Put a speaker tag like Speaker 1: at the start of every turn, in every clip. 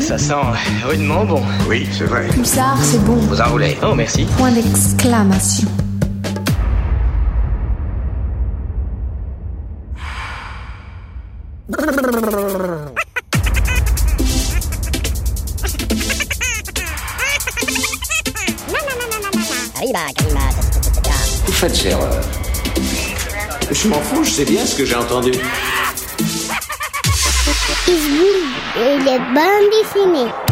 Speaker 1: Ça sent rudement bon.
Speaker 2: Oui, c'est vrai.
Speaker 3: Pulsar, c'est bon.
Speaker 1: Vous enroulez. Oh, merci.
Speaker 3: Point d'exclamation.
Speaker 2: Vous faites erreur. Je m'en fous, je sais bien ce que j'ai entendu.
Speaker 4: Et les bandes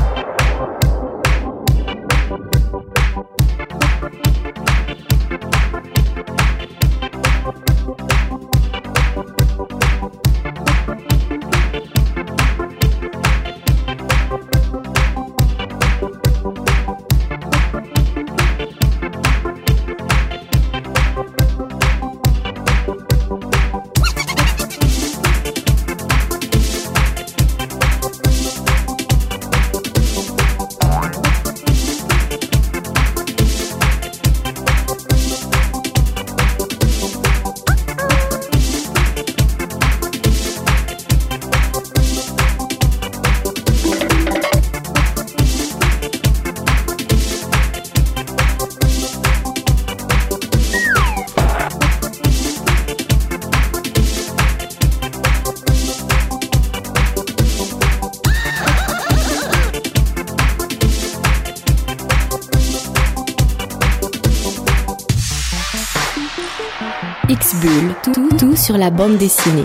Speaker 5: sur la bande dessinée.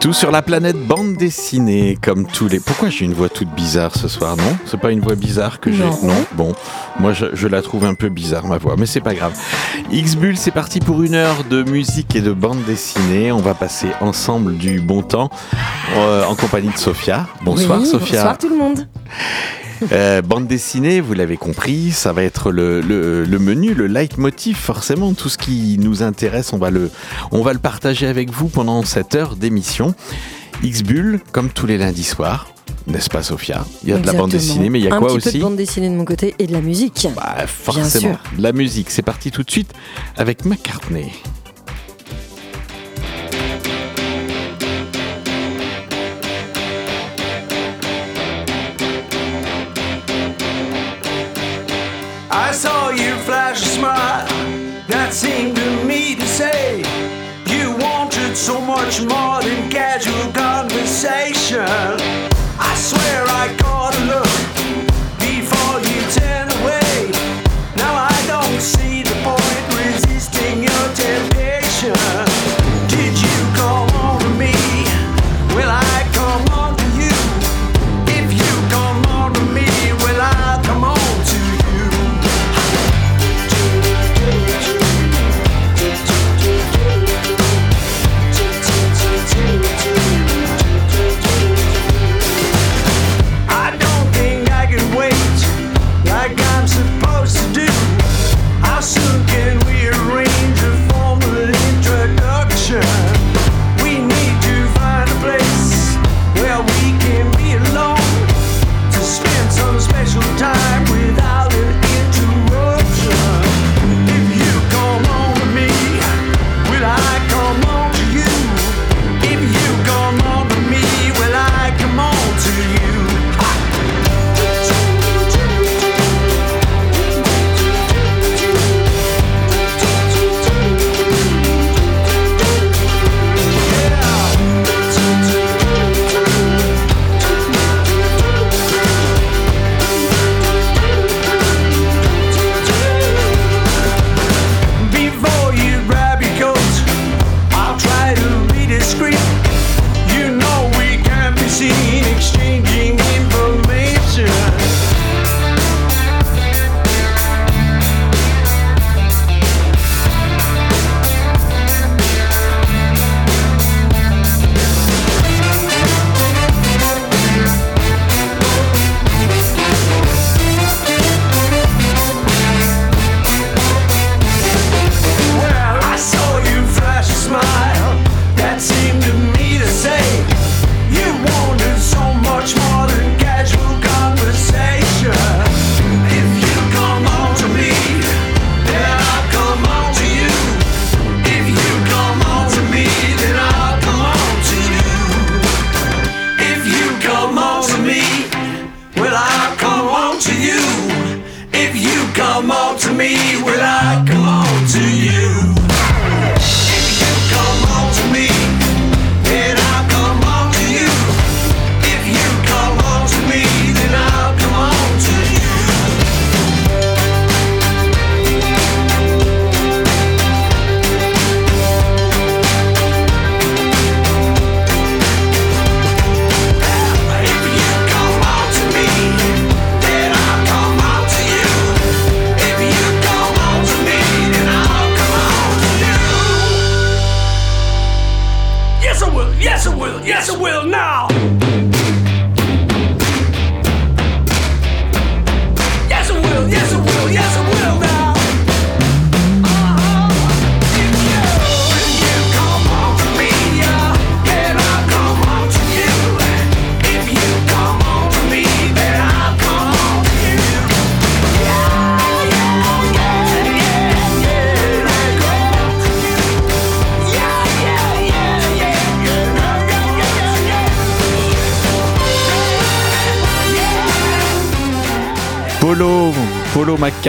Speaker 6: Tout sur la planète bande dessinée, comme tous les. Pourquoi j'ai une voix toute bizarre ce soir, non? C'est pas une voix bizarre que j'ai
Speaker 5: Non.
Speaker 6: Bon, moi je, je la trouve un peu bizarre ma voix, mais c'est pas grave. X-Bull, c'est parti pour une heure de musique et de bande dessinée. On va passer ensemble du bon temps euh, en compagnie de Sophia. Bonsoir
Speaker 5: Oui,
Speaker 6: Sophia.
Speaker 5: Bonsoir tout le monde.
Speaker 6: Euh, bande dessinée, vous l'avez compris, ça va être le, le, le menu, le leitmotiv forcément. Tout ce qui nous intéresse, on va le, on va le partager avec vous pendant cette heure d'émission. X-Bull, comme tous les lundis soirs, n'est-ce pas Sophia? Il y a de la bande dessinée, mais il y a
Speaker 5: Un
Speaker 6: quoi
Speaker 5: petit peu
Speaker 6: aussi?
Speaker 5: de bande dessinée de mon côté et de la musique.
Speaker 6: Bah, Forcément,
Speaker 5: sûr.
Speaker 6: de la musique. C'est parti tout de suite avec McCartney.
Speaker 7: So much more than casual conversation.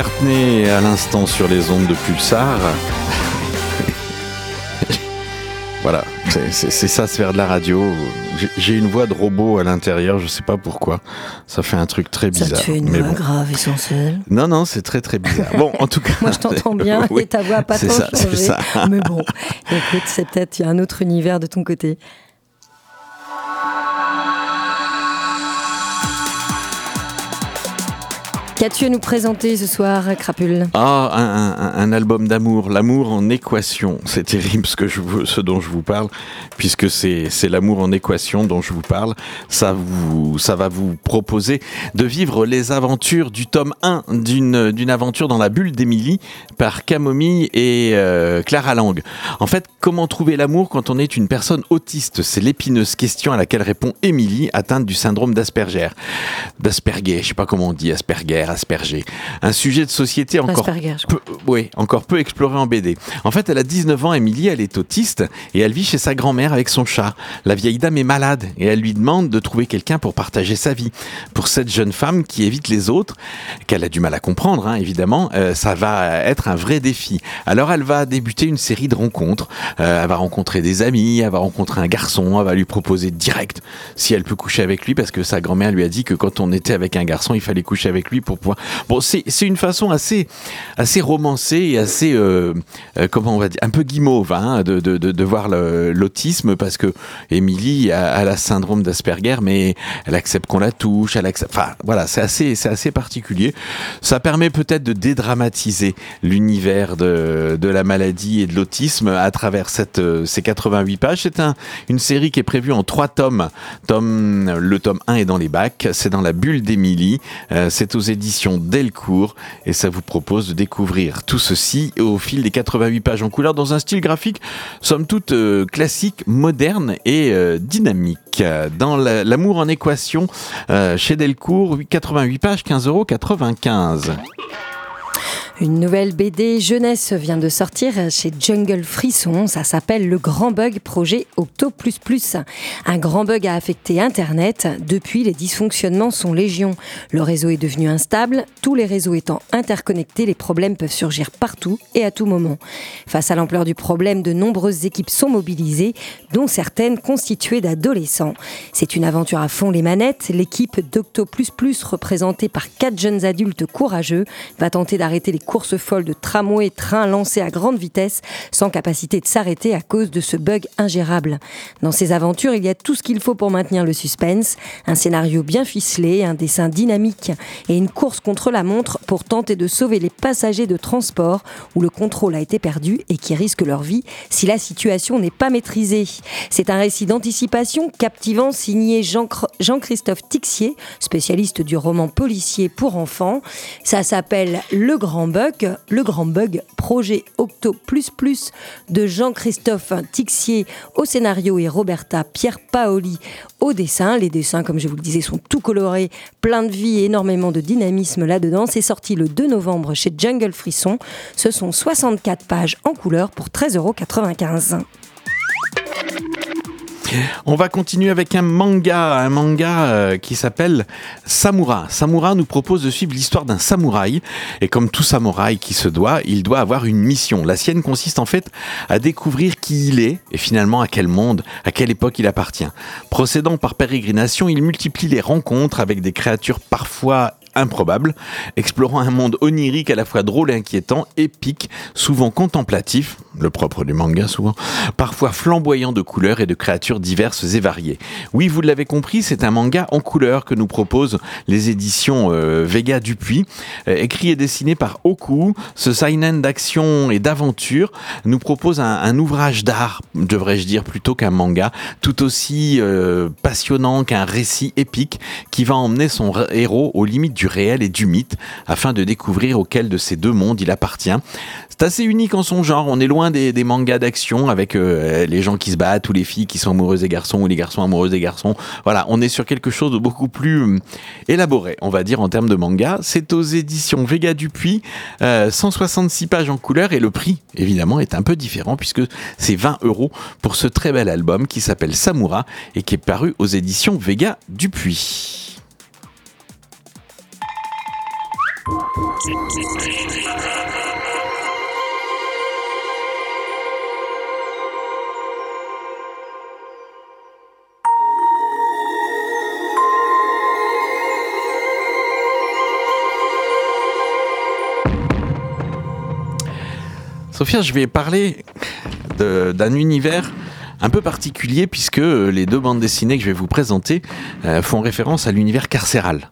Speaker 6: McCartney à l'instant sur les ondes de Pulsar. voilà, c'est- ça, se faire de la radio. J'ai- une voix de robot à l'intérieur, je sais pas pourquoi. Ça fait un truc très
Speaker 5: Ça
Speaker 6: bizarre.
Speaker 5: te fait une
Speaker 6: mais
Speaker 5: voix
Speaker 6: bon.
Speaker 5: grave et sensuelle.
Speaker 6: Non, non, c'est très très bizarre. Bon, en tout cas.
Speaker 5: Moi, je t'entends bien
Speaker 6: Oui,
Speaker 5: et ta voix a pas tant
Speaker 6: ça, c'est
Speaker 5: changé.
Speaker 6: ça.
Speaker 5: Mais bon, écoute, c'est peut-être il y a un autre univers de ton côté. Qu'as-tu à nous présenter ce soir, Crapule?
Speaker 6: Ah, un, album d'amour, l'amour en équation. C'est terrible ce, que je, ce dont je vous parle, puisque c'est l'amour en équation dont je vous parle. Ça, va vous proposer de vivre les aventures du tome 1 d'une aventure dans la bulle d'Émilie par Camomille et euh, Clara Lang. En fait, comment trouver l'amour quand on est une personne autiste? C'est l'épineuse question à laquelle répond Émilie, atteinte du syndrome d'Asperger. D'Asperger, je sais pas comment on dit, Asperger, Asperger. Un sujet de société encore peu, oui, encore peu exploré en BD. En fait, elle a 19 ans, Émilie, elle est autiste et elle vit chez sa grand-mère avec son chat. La vieille dame est malade et elle lui demande de trouver quelqu'un pour partager sa vie. Pour cette jeune femme qui évite les autres, qu'elle a du mal à comprendre, hein, évidemment, euh, ça va être un vrai défi. Alors, elle va débuter une série de rencontres. Euh, elle va rencontrer des amis, elle va rencontrer un garçon, elle va lui proposer direct si elle peut coucher avec lui parce que sa grand-mère lui a dit que quand on était avec un garçon, il fallait coucher avec lui pour Bon, c'est une façon assez assez romancée et assez euh, euh, comment on va dire un peu guimauve hein, de, de, de, voir l'autisme parce que Émilie a, la syndrome d'Asperger mais elle accepte qu'on la touche elle accepte enfin voilà c'est assez assez particulier. Ça permet peut-être de dédramatiser l'univers de, de la maladie et de l'autisme à travers cette euh, ces 88 pages. C'est un une série qui est prévue en trois tomes. Tome le tome 1 est dans les bacs c'est dans la bulle d'Émilie. C'est aux éditions Delcourt et ça vous propose de découvrir tout ceci au fil des 88 pages en couleur dans un style graphique somme toute euh, classique, moderne et euh, dynamique. Dans la- l'amour en équation euh, chez Delcourt, 88 pages, 15,95 euros.
Speaker 5: Une nouvelle BD jeunesse vient de sortir chez Jungle Frisson. Ça s'appelle Le Grand Bug Projet Octo. Un grand bug a affecté Internet. Depuis, les dysfonctionnements sont légion. Le réseau est devenu instable. Tous les réseaux étant interconnectés, les problèmes peuvent surgir partout et à tout moment. Face à l'ampleur du problème, de nombreuses équipes sont mobilisées, dont certaines constituées d'adolescents. C'est une aventure à fond les manettes. L'équipe d'Octo représentée par quatre jeunes adultes courageux, va tenter d'arrêter les courses folles de tramway, trains lancés à grande vitesse, sans capacité de s'arrêter à cause de ce bug ingérable. Dans ces aventures, il y a tout ce qu'il faut pour maintenir le suspense, un scénario bien ficelé, un dessin dynamique et une course contre la montre pour tenter de sauver les passagers de transport où le contrôle a été perdu et qui risquent leur vie si la situation n'est pas maîtrisée. C'est un récit d'anticipation captivant signé Jean- Jean-Christophe Tixier, spécialiste du roman policier pour enfants. Ça s'appelle Le Grand Bug, Le Grand Bug, projet Octo de Jean-Christophe Tixier au scénario et Roberta Pierre Paoli au dessin. Les dessins, comme je vous le disais, sont tout colorés, plein de vie énormément de dynamisme là-dedans. C'est sorti le 2 novembre chez Jungle Frisson. Ce sont 64 pages en couleur pour 13,95 euros.
Speaker 6: On va continuer avec un manga, un manga euh, qui s'appelle Samura. Samura nous propose de suivre l'histoire d'un samouraï. Et comme tout samouraï qui se doit, il doit avoir une mission. La sienne consiste en fait à découvrir qui il est et finalement à quel monde, à quelle époque il appartient. Procédant par pérégrination, il multiplie les rencontres avec des créatures parfois improbable, explorant un monde onirique à la fois drôle et inquiétant, épique, souvent contemplatif, le propre du manga souvent, parfois flamboyant de couleurs et de créatures diverses et variées. Oui, vous l'avez compris, c'est un manga en couleurs que nous proposent les éditions euh, Vega Dupuis, Euh, écrit et dessiné par Oku. Ce seinen d'action et d'aventure nous propose un, ouvrage d'art, devrais-je dire, plutôt qu'un manga, tout aussi euh, passionnant qu'un récit épique qui va emmener son héros aux limites du réel et du mythe afin de découvrir auquel de ces deux mondes il appartient. C'est assez unique en son genre. On est loin des, mangas d'action avec euh, les gens qui se battent ou les filles qui sont amoureuses des garçons ou les garçons amoureux des garçons. Voilà, on est sur quelque chose de beaucoup plus hum, élaboré, on va dire, en termes de manga. C'est aux éditions Vega Dupuis, euh, 166 pages en couleur et le prix, évidemment, est un peu différent puisque c'est 20 euros pour ce très bel album qui s'appelle Samura et qui est paru aux éditions Vega Dupuis. Sophia, je vais parler d'un univers un peu particulier puisque les deux bandes dessinées que je vais vous présenter euh, font référence à l'univers carcéral.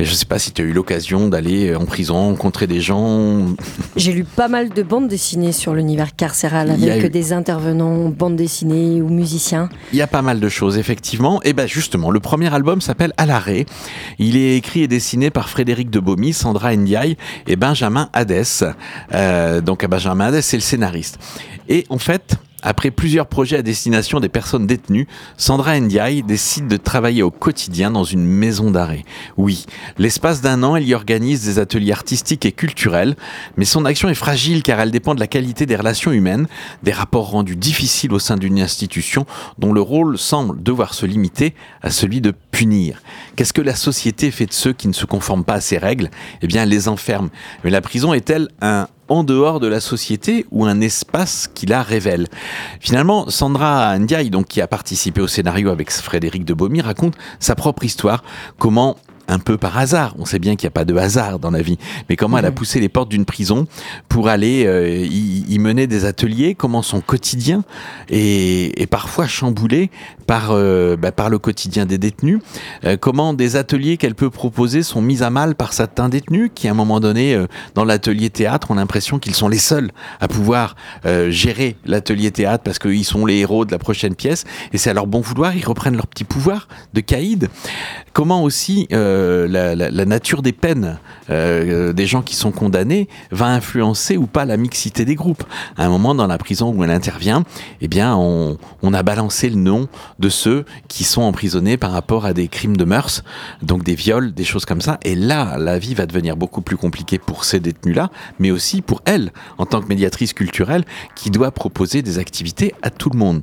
Speaker 6: Et je ne sais pas si tu as eu l'occasion d'aller en prison, rencontrer des gens.
Speaker 5: J'ai lu pas mal de bandes dessinées sur l'univers carcéral avec
Speaker 6: eu-
Speaker 5: des intervenants bandes dessinées ou musiciens.
Speaker 6: Il y a pas mal de choses, effectivement. Et ben justement, le premier album s'appelle À l'arrêt. Il est écrit et dessiné par Frédéric Debomy, Sandra Ndiaye et Benjamin Hadès. Euh, donc Benjamin Hadès, c'est le scénariste. Et en fait, après plusieurs projets à destination des personnes détenues, Sandra Ndiaye décide de travailler au quotidien dans une maison d'arrêt. Oui, l'espace d'un an, elle y organise des ateliers artistiques et culturels, mais son action est fragile car elle dépend de la qualité des relations humaines, des rapports rendus difficiles au sein d'une institution dont le rôle semble devoir se limiter à celui de punir. Qu'est-ce que la société fait de ceux qui ne se conforment pas à ses règles? Eh bien, elle les enferme. Mais la prison est-elle un en dehors de la société ou un espace qui la révèle. Finalement, Sandra Ndiaye, qui a participé au scénario avec Frédéric Debomy, raconte sa propre histoire, comment un peu par hasard, on sait bien qu'il n'y a pas de hasard dans la vie, mais comment elle a poussé les portes d'une prison pour aller euh, y, y mener des ateliers, comment son quotidien est, est parfois chamboulé par, euh, bah, par le quotidien des détenus, euh, comment des ateliers qu'elle peut proposer sont mis à mal par certains détenus qui, à un moment donné, dans l'atelier théâtre, ont l'impression qu'ils sont les seuls à pouvoir gérer l'atelier théâtre parce qu'ils sont les héros de la prochaine pièce et c'est à leur bon vouloir, ils reprennent leur petit pouvoir de caïd. Comment aussi euh, la, la- nature des peines euh, des gens qui sont condamnés va influencer ou pas la mixité des groupes. À un moment dans la prison où elle intervient, eh bien on, a balancé le nom de ceux qui sont emprisonnés par rapport à des crimes de mœurs, donc des viols, des choses comme ça. Et là, la vie va devenir beaucoup plus compliquée pour ces détenus-là, mais aussi pour elle, en tant que médiatrice culturelle, qui doit proposer des activités à tout le monde.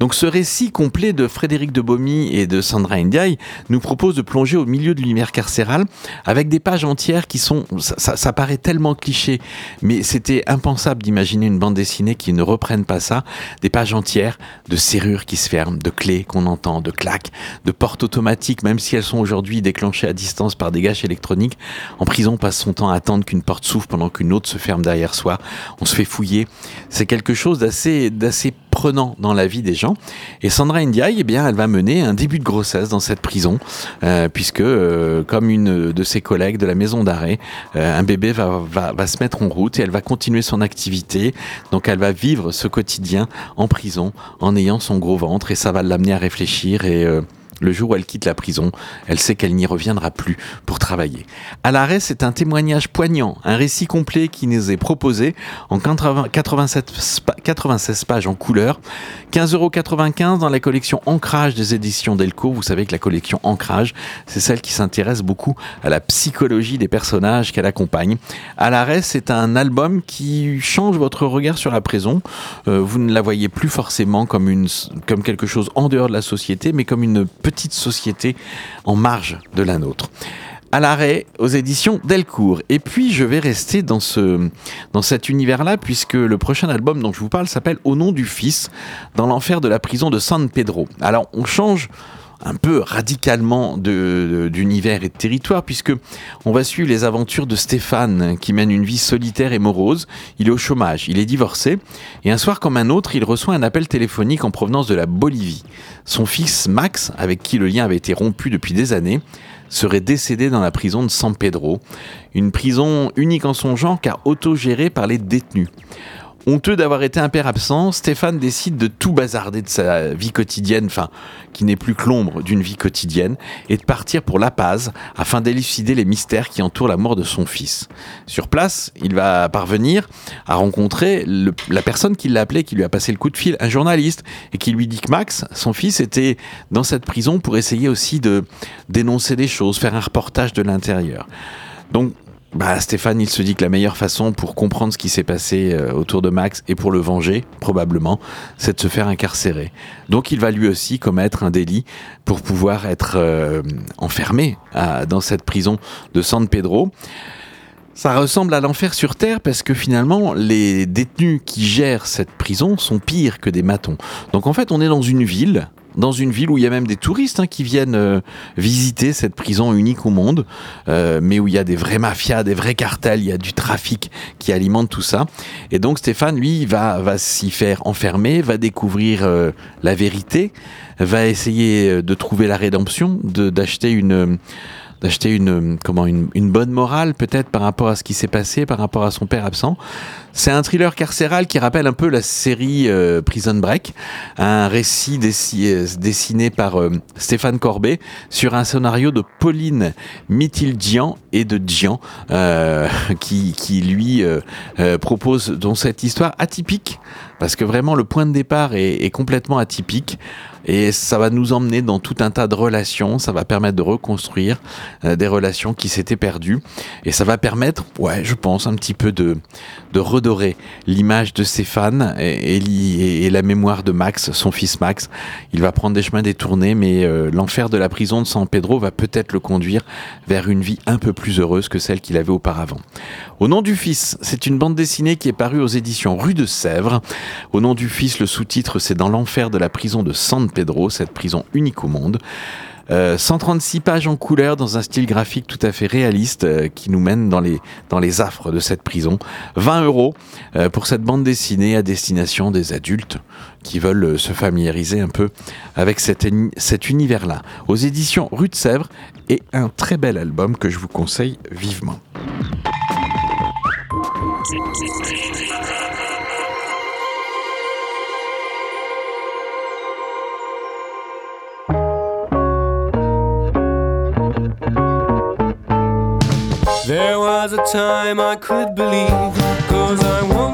Speaker 6: Donc ce récit complet de Frédéric Debomy et de Sandra Ndiaye nous propose de plonger au milieu de l'univers carcéral avec des pages entières qui sont, ça, ça- ça paraît tellement cliché, mais c'était impensable d'imaginer une bande dessinée qui ne reprenne pas ça, des pages entières de serrures qui se ferment, de clés qu'on entend, de claques, de portes automatiques, même si elles sont aujourd'hui déclenchées à distance par des gâches électroniques. En prison, on passe son temps à attendre qu'une porte s'ouvre pendant qu'une autre se ferme derrière soi. On se fait fouiller. C'est quelque chose d'assez, d'assez prenant dans la vie des gens. Et Sandra Ndiaye, eh bien, elle va mener un début de grossesse dans cette prison, euh, puisque, euh, comme une de ses collègues de la maison d'arrêt, euh, un bébé va, va, va se mettre en route et elle va continuer son activité. Donc, elle va vivre ce quotidien en prison en ayant son gros ventre et ça va l'amener à réfléchir et Le jour où elle quitte la prison, elle sait qu'elle n'y reviendra plus pour travailler. À l'arrêt, c'est un témoignage poignant, un récit complet qui nous est proposé en 80 87 spa- 96 pages en couleur, 15,95 euros dans la collection Ancrage des éditions Delcourt. Vous savez que la collection Ancrage, c'est celle qui s'intéresse beaucoup à la psychologie des personnages qu'elle accompagne. À l'arrêt, c'est un album qui change votre regard sur la prison. Euh, vous ne la voyez plus forcément comme, une, comme quelque chose en dehors de la société, mais comme une petite société en marge de la nôtre. À l'arrêt, aux éditions Delcourt. Et puis, je vais rester dans, ce, dans cet univers-là, puisque le prochain album dont je vous parle s'appelle Au nom du Fils, dans l'enfer de la prison de San Pedro. Alors, on change un peu radicalement d'univers et de territoire, puisque on va suivre les aventures de Stéphane, qui mène une vie solitaire et morose. Il est au chômage, il est divorcé, et un soir comme un autre, il reçoit un appel téléphonique en provenance de la Bolivie. Son fils Max, avec qui le lien avait été rompu depuis des années, serait décédé dans la prison de San Pedro, une prison unique en son genre car autogérée par les détenus. Honteux d'avoir été un père absent, Stéphane décide de tout bazarder de sa vie quotidienne, enfin, qui n'est plus que l'ombre d'une vie quotidienne, et de partir pour La Paz afin d'élucider les mystères qui entourent la mort de son fils. Sur place, il va parvenir à rencontrer la personne qui l'a appelé, qui lui a passé le coup de fil, un journaliste, et qui lui dit que Max, son fils, était dans cette prison pour essayer aussi de dénoncer des choses, faire un reportage de l'intérieur. Donc, bah, Stéphane, il se dit que la meilleure façon pour comprendre ce qui s'est passé euh, autour de Max et pour le venger, probablement, c'est de se faire incarcérer. Donc il va lui aussi commettre un délit pour pouvoir être euh, enfermé dans cette prison de San Pedro. Ça ressemble à l'enfer sur Terre parce que finalement, les détenus qui gèrent cette prison sont pires que des matons. Donc en fait, on est dans une ville, dans une ville où il y a même des touristes hein, qui viennent euh, visiter cette prison unique au monde, euh, mais où il y a des vraies mafias, des vrais cartels, il y a du trafic qui alimente tout ça. Et donc Stéphane, lui, va, s'y faire enfermer, va découvrir euh, la vérité, va essayer de trouver la rédemption, de- d'acheter une... d'acheter une comment une bonne morale peut-être par rapport à ce qui s'est passé par rapport à son père absent c'est un thriller carcéral qui rappelle un peu la série euh, Prison Break un récit euh, dessiné par euh, Stéphane Corbet sur un scénario de Pauline Mithildian et de Dian qui, lui propose dans cette histoire atypique parce que vraiment le point de départ est, complètement atypique et ça va nous emmener dans tout un tas de relations, ça va permettre de reconstruire des relations qui s'étaient perdues et ça va permettre, ouais, je pense, un petit peu de, de l'image de li- et- et la mémoire de Max, son fils Max. Il va prendre des chemins détournés, mais euh, l'enfer de la prison de San Pedro va peut-être le conduire vers une vie un peu plus heureuse que celle qu'il avait auparavant. Au nom du fils, c'est une bande dessinée qui est parue aux éditions Rue de Sèvres. Au nom du fils, le sous-titre, c'est Dans l'enfer de la prison de San Pedro, cette prison unique au monde. Euh, 136 pages en couleur dans un style graphique tout à fait réaliste euh, qui nous mène dans les, dans les affres de cette prison. 20 euros euh, pour cette bande dessinée à destination des adultes qui veulent euh, se familiariser un peu avec cet univers-là. Aux éditions Rue de Sèvres et un très bel album que je vous conseille vivement.
Speaker 8: There was a time I could believe, cause I wanted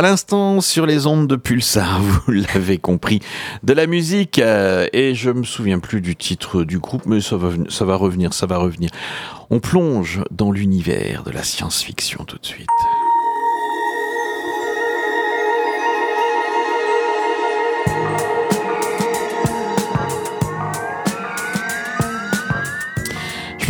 Speaker 6: À l'instant, sur les ondes de Pulsar, vous l'avez compris, de la musique, euh, et je me souviens plus du titre du groupe, mais ça va, ça va revenir, ça va revenir. On plonge dans l'univers de la science-fiction tout de suite.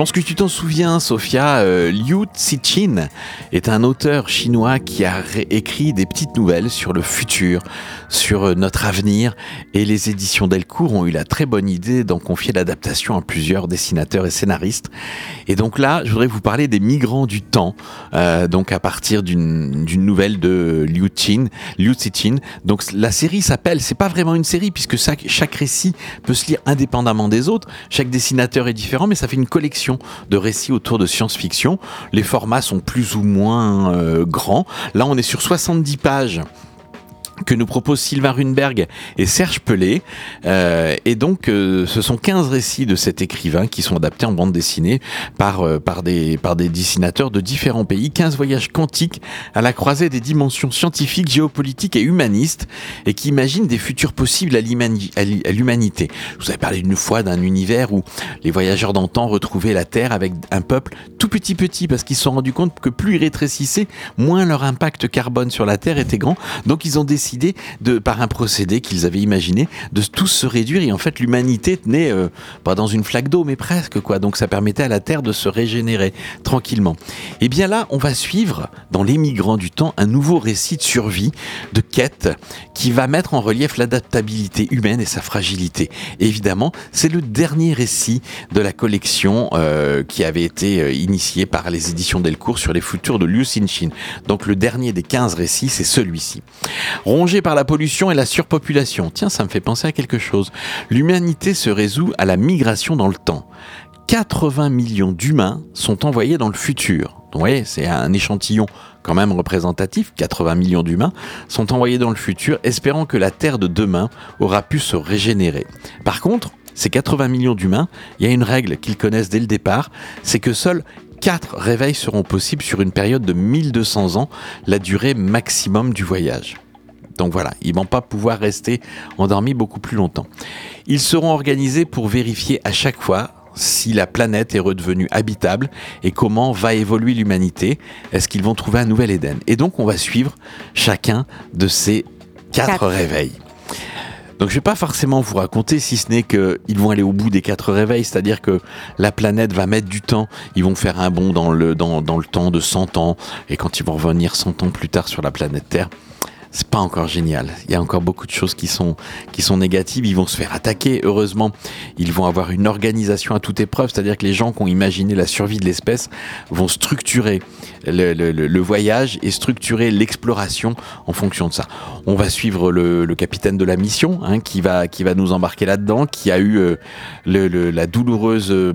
Speaker 6: Pense que tu t'en souviens, Sophia, euh, Liu Cixin est un auteur chinois qui a écrit des petites nouvelles sur le futur, sur euh, notre avenir, et les éditions Delcourt ont eu la très bonne idée d'en confier l'adaptation à plusieurs dessinateurs et scénaristes. Et donc là, je voudrais vous parler des migrants du temps, euh, donc à partir d'une nouvelle de Liu Cixin, Liu Cixin. Donc la série s'appelle, c'est pas vraiment une série puisque chaque récit peut se lire indépendamment des autres, chaque dessinateur est différent, mais ça fait une collection de récits autour de science-fiction. Les formats sont plus ou moins euh, grands. Là, on est sur 70 pages que nous proposent Sylvain Runberg et Serge Pelé. Euh, et donc, euh, ce sont 15 récits de cet écrivain qui sont adaptés en bande dessinée par, euh, par, des, par des dessinateurs de différents pays. 15 voyages quantiques à la croisée des dimensions scientifiques, géopolitiques et humanistes et qui imaginent des futurs possibles à l'humani- à l'hu- à l'humanité. Je vous avais parlé une fois d'un univers où les voyageurs d'antan retrouvaient la Terre avec un peuple tout petit petit parce qu'ils se sont rendus compte que plus ils rétrécissaient, moins leur impact carbone sur la Terre était grand. Donc ils ont décidé de, par un procédé qu'ils avaient imaginé, de tous se réduire et en fait l'humanité tenait euh, pas dans une flaque d'eau mais presque quoi. Donc ça permettait à la Terre de se régénérer tranquillement. Et bien là, on va suivre dans Les Migrants du Temps un nouveau récit de survie, de quête, qui va mettre en relief l'adaptabilité humaine et sa fragilité. Et évidemment, c'est le dernier récit de la collection euh, qui avait été euh, initiée par les éditions Delcourt sur les futurs de Liu Xinxin. Donc le dernier des 15 récits, c'est celui-ci. Rongé par la pollution et la surpopulation. Tiens, ça me fait penser à quelque chose. L'humanité se résout à la migration dans le temps. 80 millions d'humains sont envoyés dans le futur. Vous voyez, c'est un échantillon quand même représentatif. 80 millions d'humains sont envoyés dans le futur, espérant que la Terre de demain aura pu se régénérer. Par contre, ces 80 millions d'humains, il y a une règle qu'ils connaissent dès le départ, c'est que seuls 4 réveils seront possibles sur une période de 1200 ans, la durée maximum du voyage. Donc voilà, ils vont pas pouvoir rester endormis beaucoup plus longtemps. Ils seront organisés pour vérifier à chaque fois si la planète est redevenue habitable et comment va évoluer l'humanité. Est-ce qu'ils vont trouver un nouvel Éden? Et donc on va suivre chacun de ces quatre,
Speaker 5: Quatre.
Speaker 6: réveils. Donc je vais pas forcément vous raconter si ce n'est qu'ils vont aller au bout des quatre réveils, c'est-à-dire que la planète va mettre du temps, ils vont faire un bond dans le, dans, dans le temps de 100 ans, et quand ils vont revenir 100 ans plus tard sur la planète Terre, c'est pas encore génial. Il y a encore beaucoup de choses qui sont, qui sont négatives. Ils vont se faire attaquer. Heureusement, ils vont avoir une organisation à toute épreuve. C'est-à-dire que les gens qui ont imaginé la survie de l'espèce vont structurer le, le- le- voyage et structurer l'exploration en fonction de ça. On va suivre le, le capitaine de la mission hein, qui, va, qui va nous embarquer là-dedans, qui a eu euh, la douloureuse euh,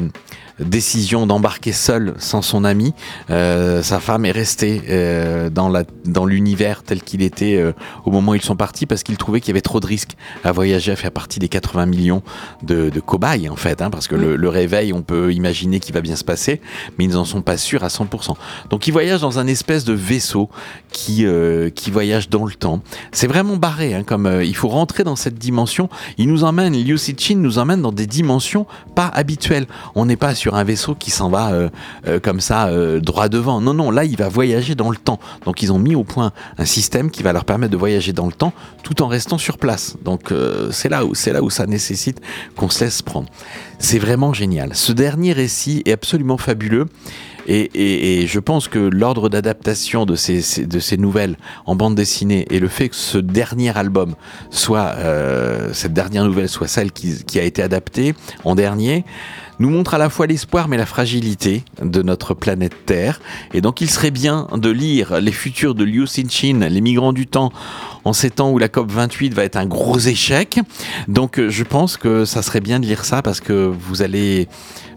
Speaker 6: décision d'embarquer seul sans son ami. Euh, sa femme est restée euh, dans la dans l'univers tel qu'il était euh, au moment où ils sont partis parce qu'il trouvait qu'il y avait trop de risques à voyager, à faire partie des 80 millions de, de cobayes en fait, hein, parce que le, le réveil, on peut imaginer qu'il va bien se passer, mais ils n'en sont pas sûrs à 100%. Donc ils voyagent dans un espèce de vaisseau qui qui voyage dans le temps. C'est vraiment barré, hein, comme il faut rentrer dans cette dimension. Il nous emmène, Liu Cixin nous emmène dans des dimensions pas habituelles. On n'est pas sur un vaisseau qui s'en va euh, euh, comme ça euh, droit devant. Non, non, là il va voyager dans le temps. Donc ils ont mis au point un système qui va leur permettre de voyager dans le temps tout en restant sur place. Donc c'est là où c'est là où ça nécessite qu'on se laisse prendre. C'est vraiment génial. Ce dernier récit est absolument fabuleux. Et, et- et je pense que l'ordre d'adaptation de ces, de ces nouvelles en bande dessinée et le fait que ce dernier album soit, euh, cette dernière nouvelle soit celle qui, qui a été adaptée en dernier, nous montre à la fois l'espoir mais la fragilité de notre planète Terre. Et donc il serait bien de lire les futurs de Liu Cixin, les migrants du temps, en ces temps où la COP 28 va être un gros échec. Donc je pense que ça serait bien de lire ça parce que vous allez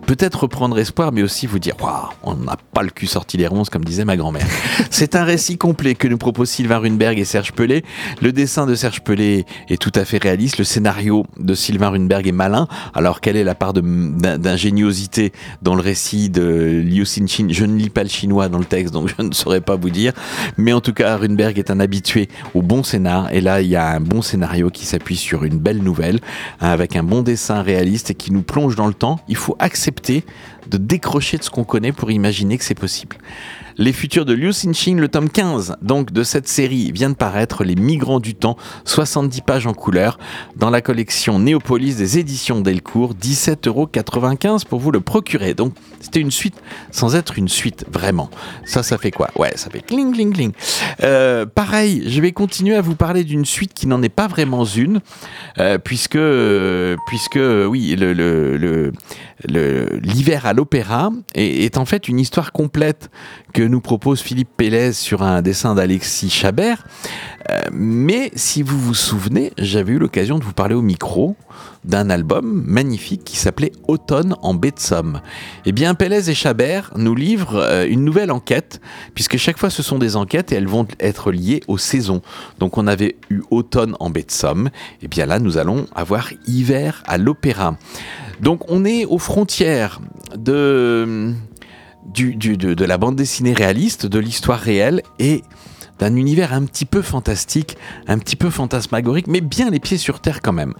Speaker 6: peut-être reprendre espoir, mais aussi vous dire Waouh, on n'a pas le cul sorti des ronces, comme disait ma grand-mère. C'est un récit complet que nous proposent Sylvain Runberg et Serge Pelé. Le dessin de Serge Pelé est tout à fait réaliste. Le scénario de Sylvain Runberg est malin. Alors, quelle est la part d'ingéniosité dans le récit de Liu Xinqin? Je ne lis pas le chinois dans le texte, donc je ne saurais pas vous dire. Mais en tout cas, Runberg est un habitué au bon scénar. Et là, il y a un bon scénario qui s'appuie sur une belle nouvelle, hein, avec un bon dessin réaliste et qui nous plonge dans le temps. Il faut accepter de décrocher de ce qu'on connaît pour imaginer que c'est possible. Les futurs de Liu Xinqin, le tome 15 donc de cette série vient de paraître, Les Migrants du Temps, 70 pages en couleur, dans la collection Néopolis des éditions Delcourt, 17,95€ pour vous le procurer. Donc c'était une suite sans être une suite vraiment. Ça, ça fait quoi? Ouais, ça fait cling, cling, cling. Euh, pareil, je vais continuer à vous parler d'une suite qui n'en est pas vraiment une, euh, puisque, euh, puisque oui, le- le- l'hiver à l'opéra est, en fait une histoire complète que nous propose Philippe Pélez sur un dessin d'Alexis Chabert. Euh, mais si vous vous souvenez, j'avais eu l'occasion de vous parler au micro d'un album magnifique qui s'appelait Automne en baie de Somme. Eh bien, Pélez et Chabert nous livrent euh, une nouvelle enquête, puisque chaque fois ce sont des enquêtes et elles vont être liées aux saisons. Donc on avait eu Automne en baie de Somme, et bien là nous allons avoir Hiver à l'opéra. Donc on est aux frontières de la bande dessinée réaliste, de l'histoire réelle et d'un univers un petit peu fantastique, un petit peu fantasmagorique, mais bien les pieds sur terre quand même.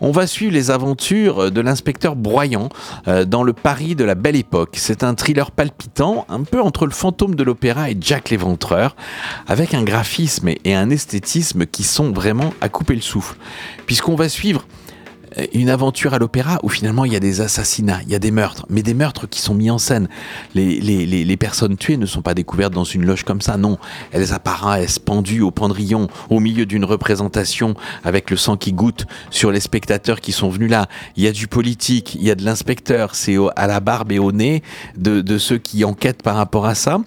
Speaker 6: On va suivre les aventures de l'inspecteur Broyant euh, dans le Paris de la Belle Époque. C'est un thriller palpitant, un peu entre le fantôme de l'opéra et Jack l'Éventreur, avec un graphisme et un esthétisme qui sont vraiment à couper le souffle. Puisqu'on va suivre une aventure à l'opéra où finalement il y a des assassinats, il y a des meurtres, mais des meurtres qui sont mis en scène. Les, les, les, personnes tuées ne sont pas découvertes dans une loge comme ça, non. Elles apparaissent pendues au pendrillon, au milieu d'une représentation avec le sang qui goutte sur les spectateurs qui sont venus là. Il y a du politique, il y a de l'inspecteur, c'est à la barbe et au nez de, de ceux qui enquêtent par rapport à ça.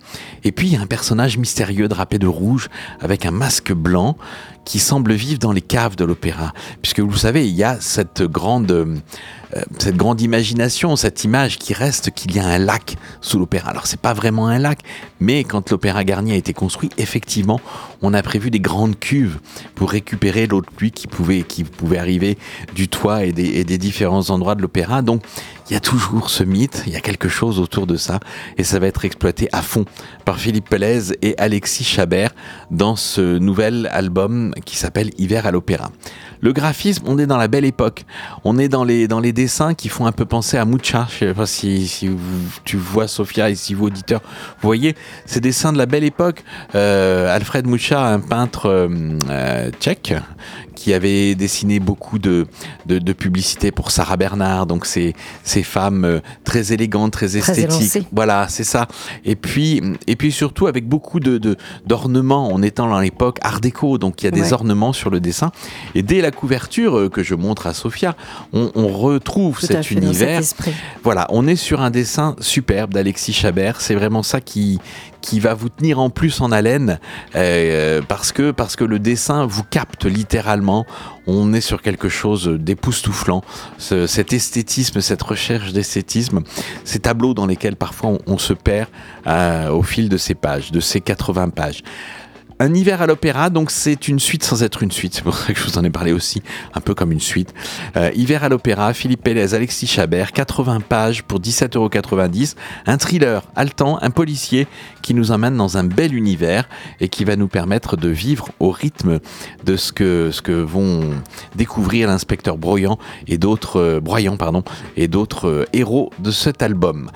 Speaker 6: Et puis il y a un personnage mystérieux drapé de rouge avec un masque blanc qui semble vivre dans les caves de l'opéra. Puisque vous savez, il y a cette grande, euh, cette grande imagination, cette image qui reste qu'il y a un lac sous l'opéra. Alors c'est pas vraiment un lac, mais quand l'opéra Garnier a été construit, effectivement, on a prévu des grandes cuves pour récupérer l'eau de pluie qui pouvait, qui pouvait arriver du toit et des, des différents endroits de l'opéra. Donc il y a toujours ce mythe, il y a quelque chose autour de ça, et ça va être exploité à fond par Philippe Pelez et Alexis Chabert dans ce nouvel album qui s'appelle Hiver à l'opéra. Le graphisme, on est dans la belle époque. On est dans les, dans les dessins qui font un peu penser à Mucha. Je sais pas si, si tu vois Sophia et si vous auditeurs, voyez ces dessins de la belle époque. Euh, Alfred Mucha, un peintre euh, euh, tchèque, qui avait dessiné beaucoup de, de, de publicités pour Sarah Bernard, donc ces, ces femmes euh, très élégantes, très
Speaker 5: Très
Speaker 6: esthétiques.
Speaker 5: élancées.
Speaker 6: Voilà, c'est ça. Et puis, et puis surtout avec beaucoup de, d'ornements, en étant dans l'époque Art déco, donc il y a des ornements sur le dessin. Et dès la couverture euh, que je montre à Sophia, on, on retrouve
Speaker 5: Tout
Speaker 6: cet univers. Voilà, on est sur un dessin superbe d'Alexis Chabert. C'est vraiment ça qui, qui va vous tenir en plus en haleine euh, parce, que, parce que le dessin vous capte littéralement. On est sur quelque chose d'époustouflant. Ce- cet esthétisme, cette recherche d'esthétisme, ces tableaux dans lesquels parfois on, on se perd euh, au fil de ces pages, de ces 80 pages. Un hiver à l'opéra, donc c'est une suite sans être une suite. C'est pour ça que je vous en ai parlé aussi, un peu comme une suite. Euh, hiver à l'opéra, Philippe Pélez, Alexis Chabert, 80 pages pour 17,90€. Un thriller haletant, un policier qui nous emmène dans un bel univers et qui va nous permettre de vivre au rythme de ce que, vont découvrir l'inspecteur Broyant et d'autres euh, euh, héros de cet album.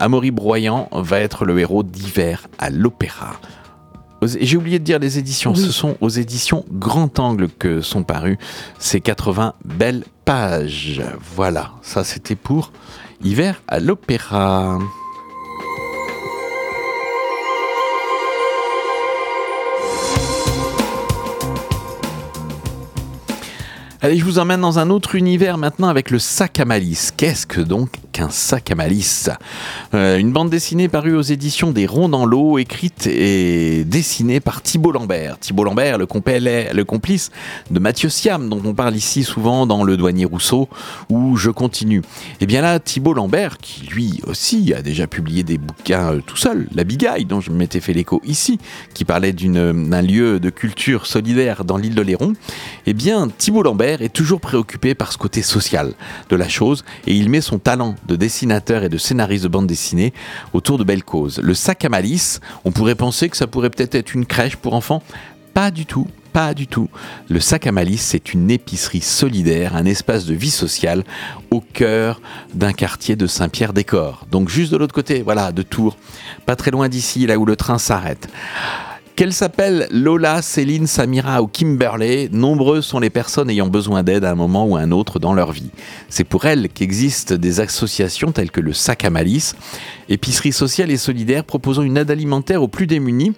Speaker 6: Amaury Broyant va être le héros d'hiver à l'opéra. J'ai oublié de dire les éditions. Ce sont aux éditions Grand Angle que sont parues ces 80 belles pages. Voilà, ça c'était pour Hiver à l'Opéra. Allez, je vous emmène dans un autre univers maintenant avec le sac à malice. Qu'est-ce que donc qu'un sac à malice? Euh, Une bande dessinée parue aux éditions des Ronds dans l'eau, écrite et dessinée par Thibault Lambert. Thibault Lambert, le, complice de Mathieu Siam, dont on parle ici souvent dans Le Douanier Rousseau, ou Je continue. Et bien là, Thibault Lambert, qui lui aussi a déjà publié des bouquins euh, tout seul, La Bigaille, dont je m'étais fait l'écho ici, qui parlait d'une- d'un lieu de culture solidaire dans l'île de Léron, eh bien, Thibault Lambert est toujours préoccupé par ce côté social de la chose et il met son talent de dessinateur et de scénariste de bande dessinée autour de belles causes. Le sac à malice, on pourrait penser que ça pourrait peut-être être une crèche pour enfants. Pas du tout. Pas du tout. Le sac à malice, c'est une épicerie solidaire, un espace de vie sociale au cœur d'un quartier de Saint-Pierre-des-Corps. Donc juste de l'autre côté, voilà, de Tours, pas très loin d'ici, là où le train s'arrête. Qu'elles s'appellent Lola, Céline, Samira ou Kimberley, nombreuses sont les personnes ayant besoin d'aide à un moment ou à un autre dans leur vie. C'est pour elles qu'existent des associations telles que le Sac à Malice, épicerie sociale et solidaire proposant une aide alimentaire aux plus démunis.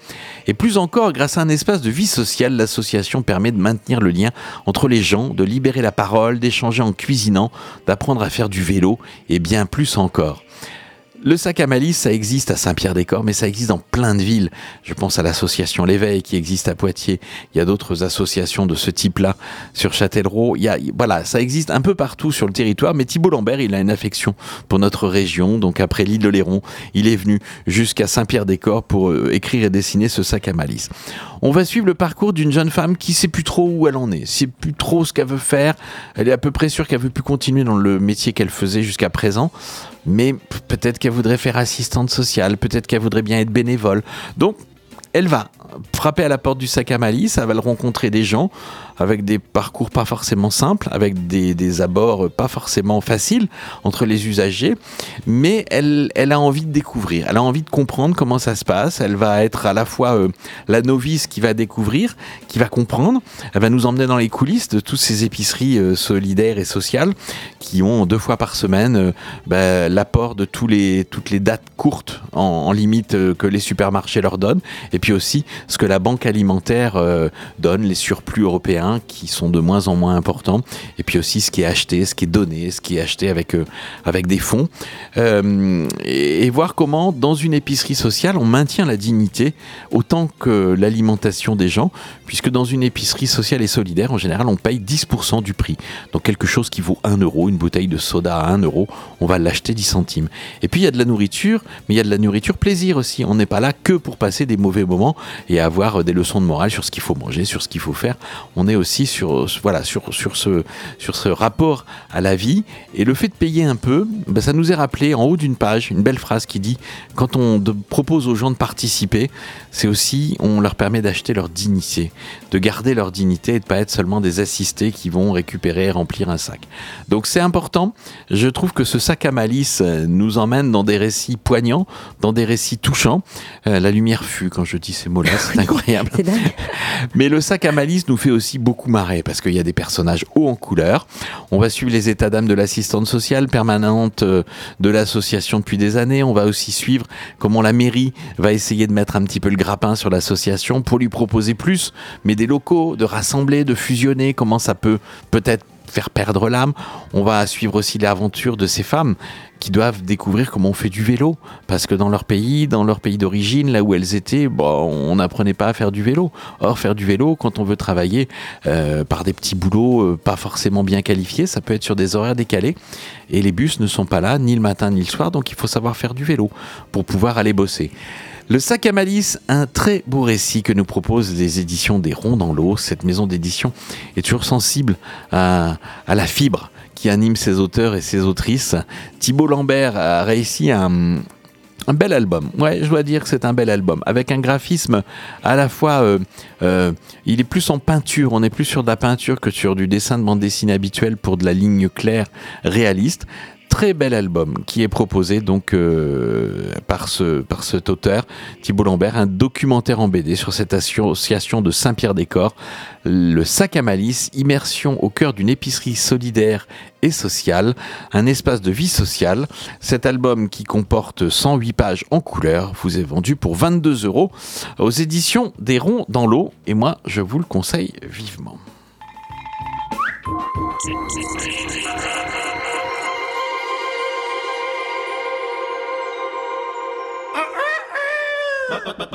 Speaker 6: Et plus encore, grâce à un espace de vie sociale, l'association permet de maintenir le lien entre les gens, de libérer la parole, d'échanger en cuisinant, d'apprendre à faire du vélo et bien plus encore. Le sac à malice, ça existe à Saint-Pierre-des-Corps, mais ça existe dans plein de villes. Je pense à l'association L'éveil qui existe à Poitiers. Il y a d'autres associations de ce type-là sur Châtellerault. Il y a, voilà, ça existe un peu partout sur le territoire, mais Thibault Lambert, il a une affection pour notre région. Donc après l'île de Léron, il est venu jusqu'à Saint-Pierre-des-Corps pour euh, écrire et dessiner ce sac à malice. On va suivre le parcours d'une jeune femme qui sait plus trop où elle en est, sait plus trop ce qu'elle veut faire. Elle est à peu près sûre qu'elle veut plus continuer dans le métier qu'elle faisait jusqu'à présent mais peut-être qu'elle voudrait faire assistante sociale, peut-être qu'elle voudrait bien être bénévole. Donc, elle va frapper à la porte du sac à malice, elle va le rencontrer des gens avec des parcours pas forcément simples, avec des, abords pas forcément faciles entre les usagers, mais elle, elle a envie de découvrir, elle a envie de comprendre comment ça se passe, elle va être à la fois euh, la novice qui va découvrir, qui va comprendre, elle va nous emmener dans les coulisses de toutes ces épiceries euh, solidaires et sociales qui ont deux fois par semaine euh, bah, l'apport de tous les, toutes les dates courtes en, limite que les supermarchés leur donnent, et puis aussi ce que la banque alimentaire euh, donne, les surplus européens qui sont de moins en moins importants, et puis aussi ce qui est acheté, ce qui est donné, ce qui est acheté avec, euh, avec des fonds, Euh, et, et voir comment dans une épicerie sociale on maintient la dignité autant que l'alimentation des gens, puisque dans une épicerie sociale et solidaire, en général, on paye 10% du prix. Donc quelque chose qui vaut 1 euro, une bouteille de soda à 1 euro, on va l'acheter 10 centimes. Et puis il y a de la nourriture, mais il y a de la nourriture plaisir aussi. On n'est pas là que pour passer des mauvais moments et avoir euh, des leçons de morale sur ce qu'il faut manger, sur ce qu'il faut faire. On est aussi sur, euh, voilà, sur, sur, ce, sur ce rapport à la vie. Et le fait de payer un peu, ben, ça nous est rappelé en haut d'une page, une belle phrase qui dit, quand on propose aux gens de participer, c'est aussi, on leur permet d'acheter leur dignité, de garder leur dignité et de pas être seulement des assistés qui vont récupérer et remplir un sac. Donc c'est important. Je trouve que ce sac à malice euh, nous emmène dans des récits poignants, dans des récits touchants. La lumière fut quand je dis ces mots-là, c'est incroyable.
Speaker 5: C'est dingue.
Speaker 6: Mais le sac à malice nous fait aussi beaucoup marrer parce qu'il y a des personnages hauts en couleur. On va suivre les états d'âme de l'assistante sociale permanente euh, de l'association depuis des années. On va aussi suivre comment la mairie va essayer de mettre un petit peu le grappin sur l'association pour lui proposer plus, mais des locaux, de rassembler, de fusionner, comment ça peut peut-être faire perdre l'âme. On va suivre aussi l'aventure de ces femmes qui doivent découvrir comment on fait du vélo. Parce que dans leur pays, dans leur pays d'origine, là où elles étaient, bon, on n'apprenait pas à faire du vélo. Or, faire du vélo, quand on veut travailler euh, par des petits boulots euh, pas forcément bien qualifiés, ça peut être sur des horaires décalés. Et les bus ne sont pas là, ni le matin, ni le soir, donc il faut savoir faire du vélo pour pouvoir aller bosser. Le sac à malice, un très beau récit que nous propose les éditions des Ronds dans l'eau. Cette maison d'édition est toujours sensible à, la fibre qui anime ses auteurs et ses autrices. Thibault Lambert a réussi un, un bel album. Ouais, je dois dire que c'est un bel album. Avec un graphisme à la fois. euh, euh, il est plus en peinture. On est plus sur de la peinture que sur du dessin de bande dessinée habituel pour de la ligne claire, réaliste. Très bel album qui est proposé donc euh, par, ce, cet auteur, Thibault Lambert, un documentaire en BD sur cette association de Saint-Pierre-des-Corps, le sac à malice, immersion au cœur d'une épicerie solidaire et sociale, un espace de vie sociale. Cet album qui comporte 108 pages en couleur vous est vendu pour 22 euros aux éditions des Ronds dans l'eau et moi je vous le conseille vivement. But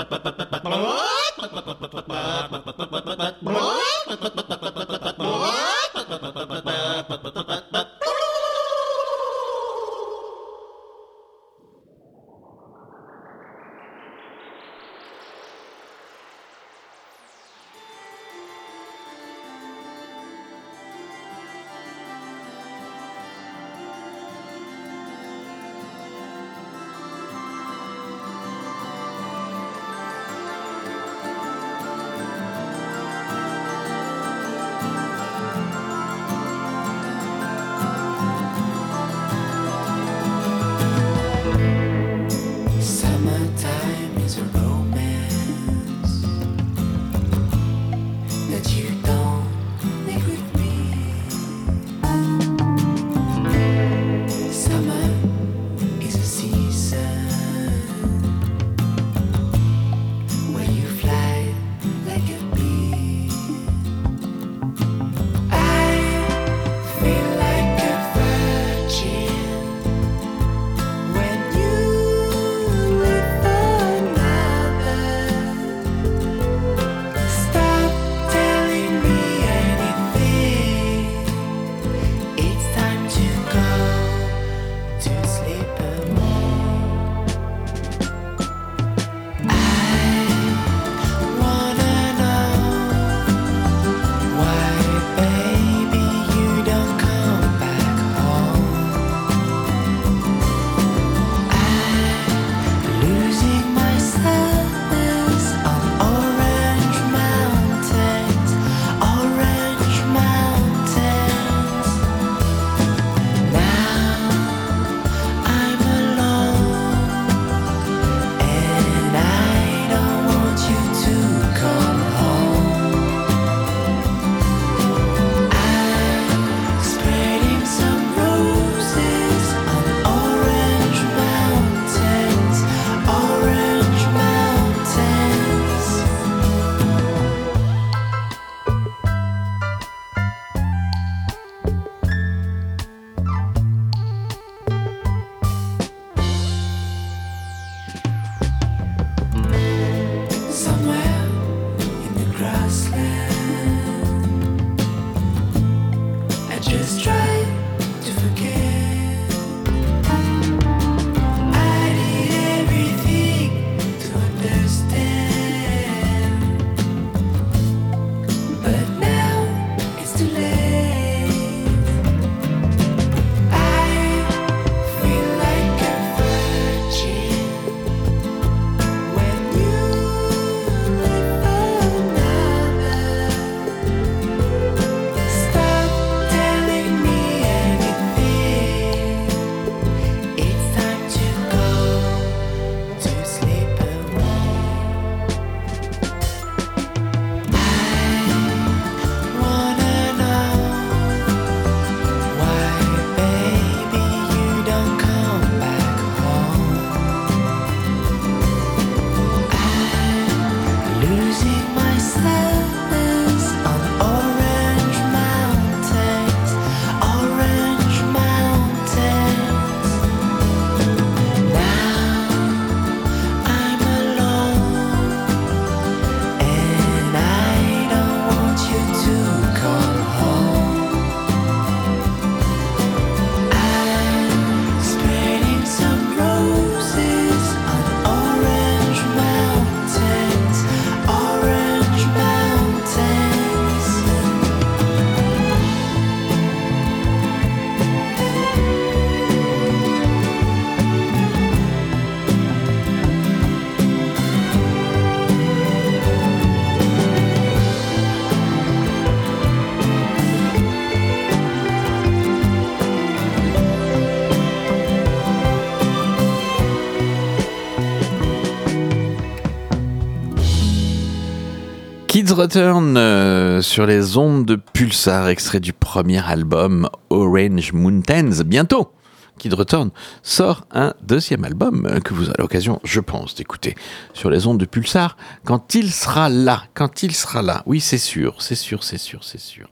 Speaker 6: Return euh, sur les ondes de Pulsar, extrait du premier album Orange Mountains. Bientôt, Kid Return sort un deuxième album euh, que vous aurez l'occasion, je pense, d'écouter sur les ondes de Pulsar quand il sera là. Quand il sera là. Oui, c'est sûr, c'est sûr, c'est sûr, c'est sûr.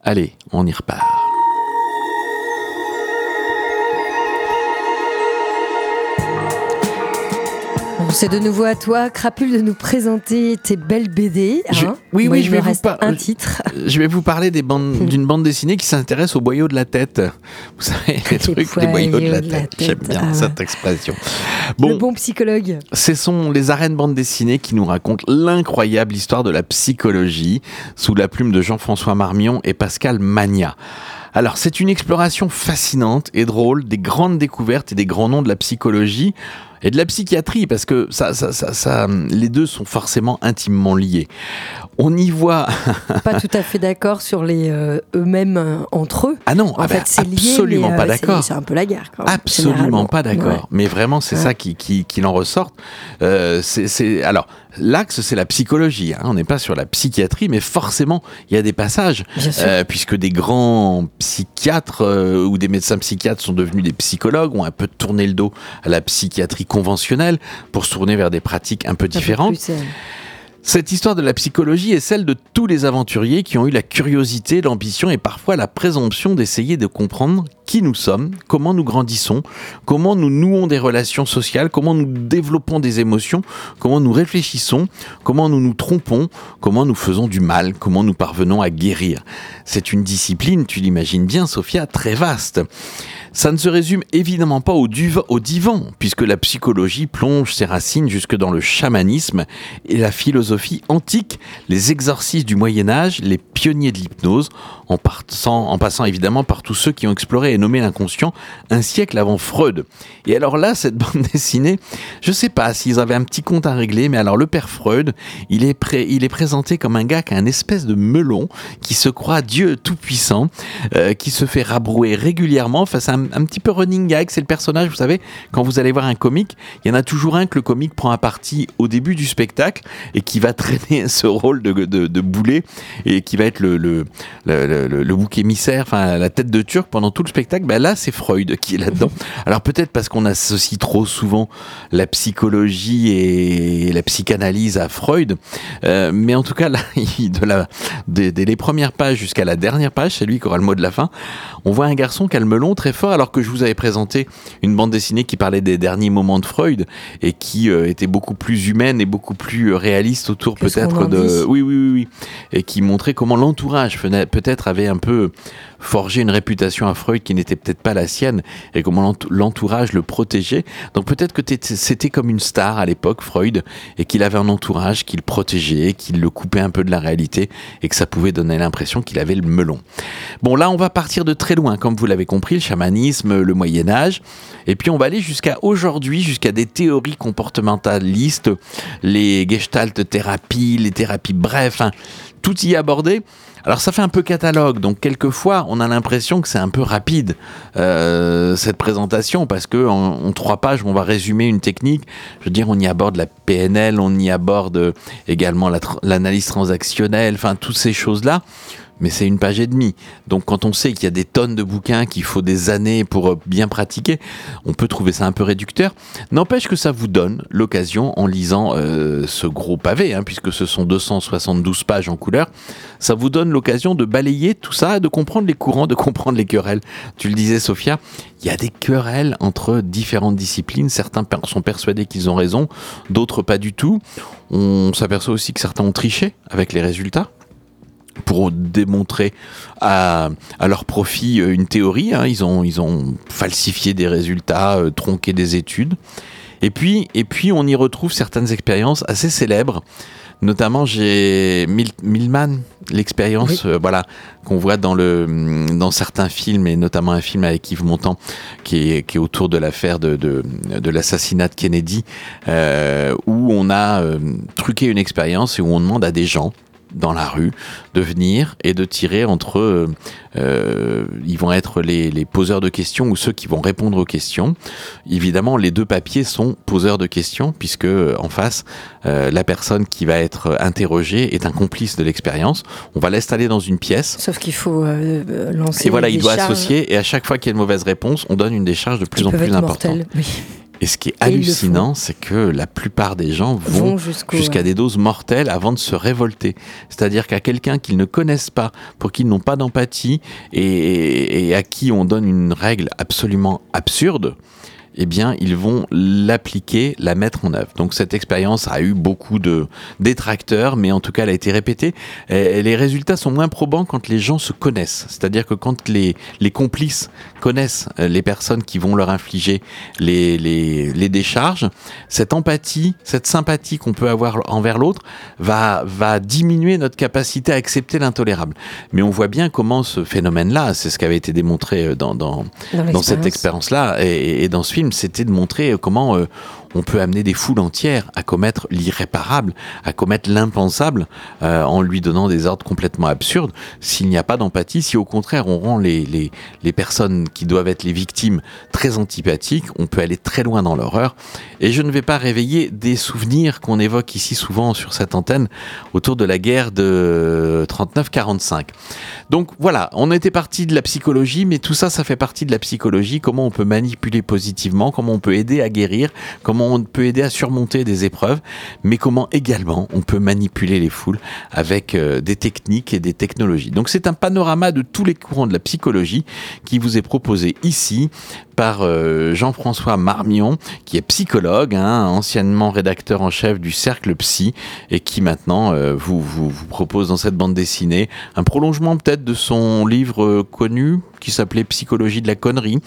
Speaker 6: Allez, on y repart.
Speaker 5: C'est de nouveau à toi, Crapule, de nous présenter tes belles BD.
Speaker 6: Je-
Speaker 5: hein.
Speaker 6: oui,
Speaker 5: Moi,
Speaker 6: oui, je vais vous par-
Speaker 5: un titre.
Speaker 6: Je vais vous parler des bandes- d'une bande dessinée qui s'intéresse au boyau de la tête. Vous savez, les trucs, les boyaux de la
Speaker 5: boyaux de la
Speaker 6: tête. J'aime bien
Speaker 5: ah ouais.
Speaker 6: cette expression.
Speaker 5: Le bon psychologue.
Speaker 6: Ce sont les arènes bandes dessinées qui nous racontent l'incroyable histoire de la psychologie sous la plume de Jean-François Marmion et Pascal Magna. Alors, c'est une exploration fascinante et drôle des grandes découvertes et des grands noms de la psychologie et de la psychiatrie, parce que ça, ça, ça, ça, les deux sont forcément intimement liés. On y voit.
Speaker 5: Pas tout à fait d'accord sur les euh, eux-mêmes euh, entre eux.
Speaker 6: Ah non,
Speaker 5: En
Speaker 6: ah
Speaker 5: fait,
Speaker 6: bah,
Speaker 5: c'est lié.
Speaker 6: absolument
Speaker 5: mais, euh,
Speaker 6: pas
Speaker 5: c'est-
Speaker 6: d'accord.
Speaker 5: C'est un peu la guerre. Quand même,
Speaker 6: Absolument pas d'accord.
Speaker 5: Ouais.
Speaker 6: Mais vraiment, c'est
Speaker 5: Ouais.
Speaker 6: ça qui, qui, qu'il en ressorte. Euh, c'est, alors, l'axe, c'est la psychologie. hein. On n'est pas sur la psychiatrie, mais forcément, il y a des passages. Euh, puisque des grands psychiatres euh, ou des médecins psychiatres sont devenus des psychologues, ont un peu tourné le dos à la psychiatrie conventionnelle pour se tourner vers des pratiques un peu
Speaker 5: Un peu
Speaker 6: différentes.
Speaker 5: plus, euh,
Speaker 6: Cette histoire de la psychologie est celle de tous les aventuriers qui ont eu la curiosité, l'ambition et parfois la présomption d'essayer de comprendre qui nous sommes, comment nous grandissons, comment nous nouons des relations sociales, comment nous développons des émotions, comment nous réfléchissons, comment nous nous trompons, comment nous faisons du mal, comment nous parvenons à guérir. C'est une discipline, tu l'imagines bien, Sophia, très vaste. Ça ne se résume évidemment pas au, divan, puisque la psychologie plonge ses racines jusque dans le chamanisme et la philosophie antique, les exorcistes du Moyen Âge, les pionniers de l'hypnose, en, passant évidemment par tous ceux qui ont exploré et nommé l'inconscient un siècle avant Freud. Et alors là, cette bande dessinée, je sais pas s'ils avaient un petit compte à régler, mais alors le père Freud, il est, présenté comme un gars qui a un espèce de melon, qui se croit Dieu tout-puissant, euh, qui se fait rabrouer régulièrement. Enfin, c'est un, un petit peu running gag. C'est le personnage, vous savez, quand vous allez voir un comique, il y en a toujours un que le comique prend à partie au début du spectacle et qui va traîner ce rôle de, de, de boulet et qui va être le, le, le, le- le- le bouc émissaire, enfin la tête de turc pendant tout le spectacle. Ben là, c'est Freud qui est là-dedans. Alors peut-être parce qu'on associe trop souvent la psychologie et la psychanalyse à Freud, euh, mais en tout cas là, de la, dès, dès les premières pages jusqu'à la dernière page, c'est lui qui aura le mot de la fin. On voit un garçon qui a le melon très fort, alors que je vous avais présenté une bande dessinée qui parlait des derniers moments de Freud et qui euh, était beaucoup plus humaine et beaucoup plus euh, réaliste autour peut-être de, oui, oui, oui, oui, et qui montrait comment l'entourage peut-être avait un peu forgé une réputation à Freud qui n'était peut-être pas la sienne et comment l'ent- l'entourage le protégeait. Donc peut-être que c'était comme une star à l'époque, Freud, et qu'il avait un entourage qui le protégeait, qui le coupait un peu de la réalité et que ça pouvait donner l'impression qu'il avait le melon. Bon, là, on va partir de très loin, comme vous l'avez compris, le chamanisme, le Moyen Âge, et puis on va aller jusqu'à aujourd'hui, jusqu'à des théories comportementalistes, les gestalt thérapies, les thérapies bref, hein, tout y abordé. Alors ça fait un peu catalogue, donc quelquefois on a l'impression que c'est un peu rapide euh, cette présentation parce que en, trois pages on va résumer une technique. Je veux dire, on y aborde la PNL, on y aborde euh, également l'analyse transactionnelle, enfin toutes ces choses là. Mais c'est une page et demie. Donc quand on sait qu'il y a des tonnes de bouquins, qu'il faut des années pour euh, bien pratiquer, on peut trouver ça un peu réducteur. N'empêche que ça vous donne l'occasion, en lisant euh, ce gros pavé, hein, puisque ce sont 272 pages en couleur, ça vous donne l'occasion de balayer tout ça, de comprendre les courants, de comprendre les querelles. Tu le disais, Sophia, il y a des querelles entre différentes disciplines. Certains sont persuadés qu'ils ont raison, d'autres pas du tout. On s'aperçoit aussi que certains ont triché avec les résultats pour démontrer à, à leur profit euh, une théorie. hein. Ils, ont, ils ont falsifié des résultats, euh, tronqué des études. Et puis, et puis, on y retrouve certaines expériences assez célèbres. Notamment, j'ai Mil- Milman, l'expérience, euh, voilà, qu'on voit dans le dans certains films et notamment un film avec Yves Montand qui est, qui est autour de l'affaire de, de, de l'assassinat de Kennedy, euh, où on a truqué une expérience et où on demande à des gens dans la rue de venir et de tirer entre euh, euh, ils vont être les, les poseurs de questions ou ceux qui vont répondre aux questions. Évidemment, les deux papiers sont poseurs de questions puisque euh, en face, euh, la personne qui va être interrogée est un complice de l'expérience. On va l'installer dans une pièce.
Speaker 5: Sauf qu'il faut euh, lancer.
Speaker 6: Et voilà, il doit
Speaker 5: charges
Speaker 6: associer, et à chaque fois qu'il y a une mauvaise réponse, on donne une décharge de plus en plus importante.
Speaker 5: Oui.
Speaker 6: Et ce qui est hallucinant, c'est que la plupart des gens vont, jusqu'à des doses mortelles avant de se révolter. C'est-à-dire qu'à quelqu'un qu'ils ne connaissent pas, pour qui ils n'ont pas d'empathie et, et à qui on donne une règle absolument absurde, eh bien, ils vont l'appliquer, la mettre en œuvre. Donc, cette expérience a eu beaucoup de détracteurs, mais en tout cas, elle a été répétée. Et les résultats sont moins probants quand les gens se connaissent. C'est-à-dire que quand les, les complices connaissent euh, les personnes qui vont leur infliger les, les, les décharges, cette empathie, cette sympathie qu'on peut avoir envers l'autre va, va diminuer notre capacité à accepter l'intolérable. Mais on voit bien comment ce phénomène-là, c'est ce qui avait été démontré euh, dans, dans,
Speaker 5: Dans
Speaker 6: dans cette expérience-là et, et dans ce film, c'était de montrer euh, comment euh, on peut amener des foules entières à commettre l'irréparable, à commettre l'impensable, euh, en lui donnant des ordres complètement absurdes. S'il n'y a pas d'empathie, si au contraire on rend les, les, les personnes qui doivent être les victimes très antipathiques, on peut aller très loin dans l'horreur. Et je ne vais pas réveiller des souvenirs qu'on évoque ici souvent sur cette antenne autour de la guerre de 39-45. Donc voilà, on était parti de la psychologie, mais tout ça, ça fait partie de la psychologie. Comment on peut manipuler positivement, comment on peut aider à guérir, comment on peut aider à surmonter des épreuves, mais comment également on peut manipuler les foules avec euh, des techniques et des technologies. Donc c'est un panorama de tous les courants de la psychologie qui vous est proposé ici par euh, Jean-François Marmion, qui est psychologue, hein, anciennement rédacteur en chef du Cercle Psy, et qui maintenant euh, vous, propose dans cette bande dessinée un prolongement peut-être de son livre connu qui s'appelait Psychologie de la connerie.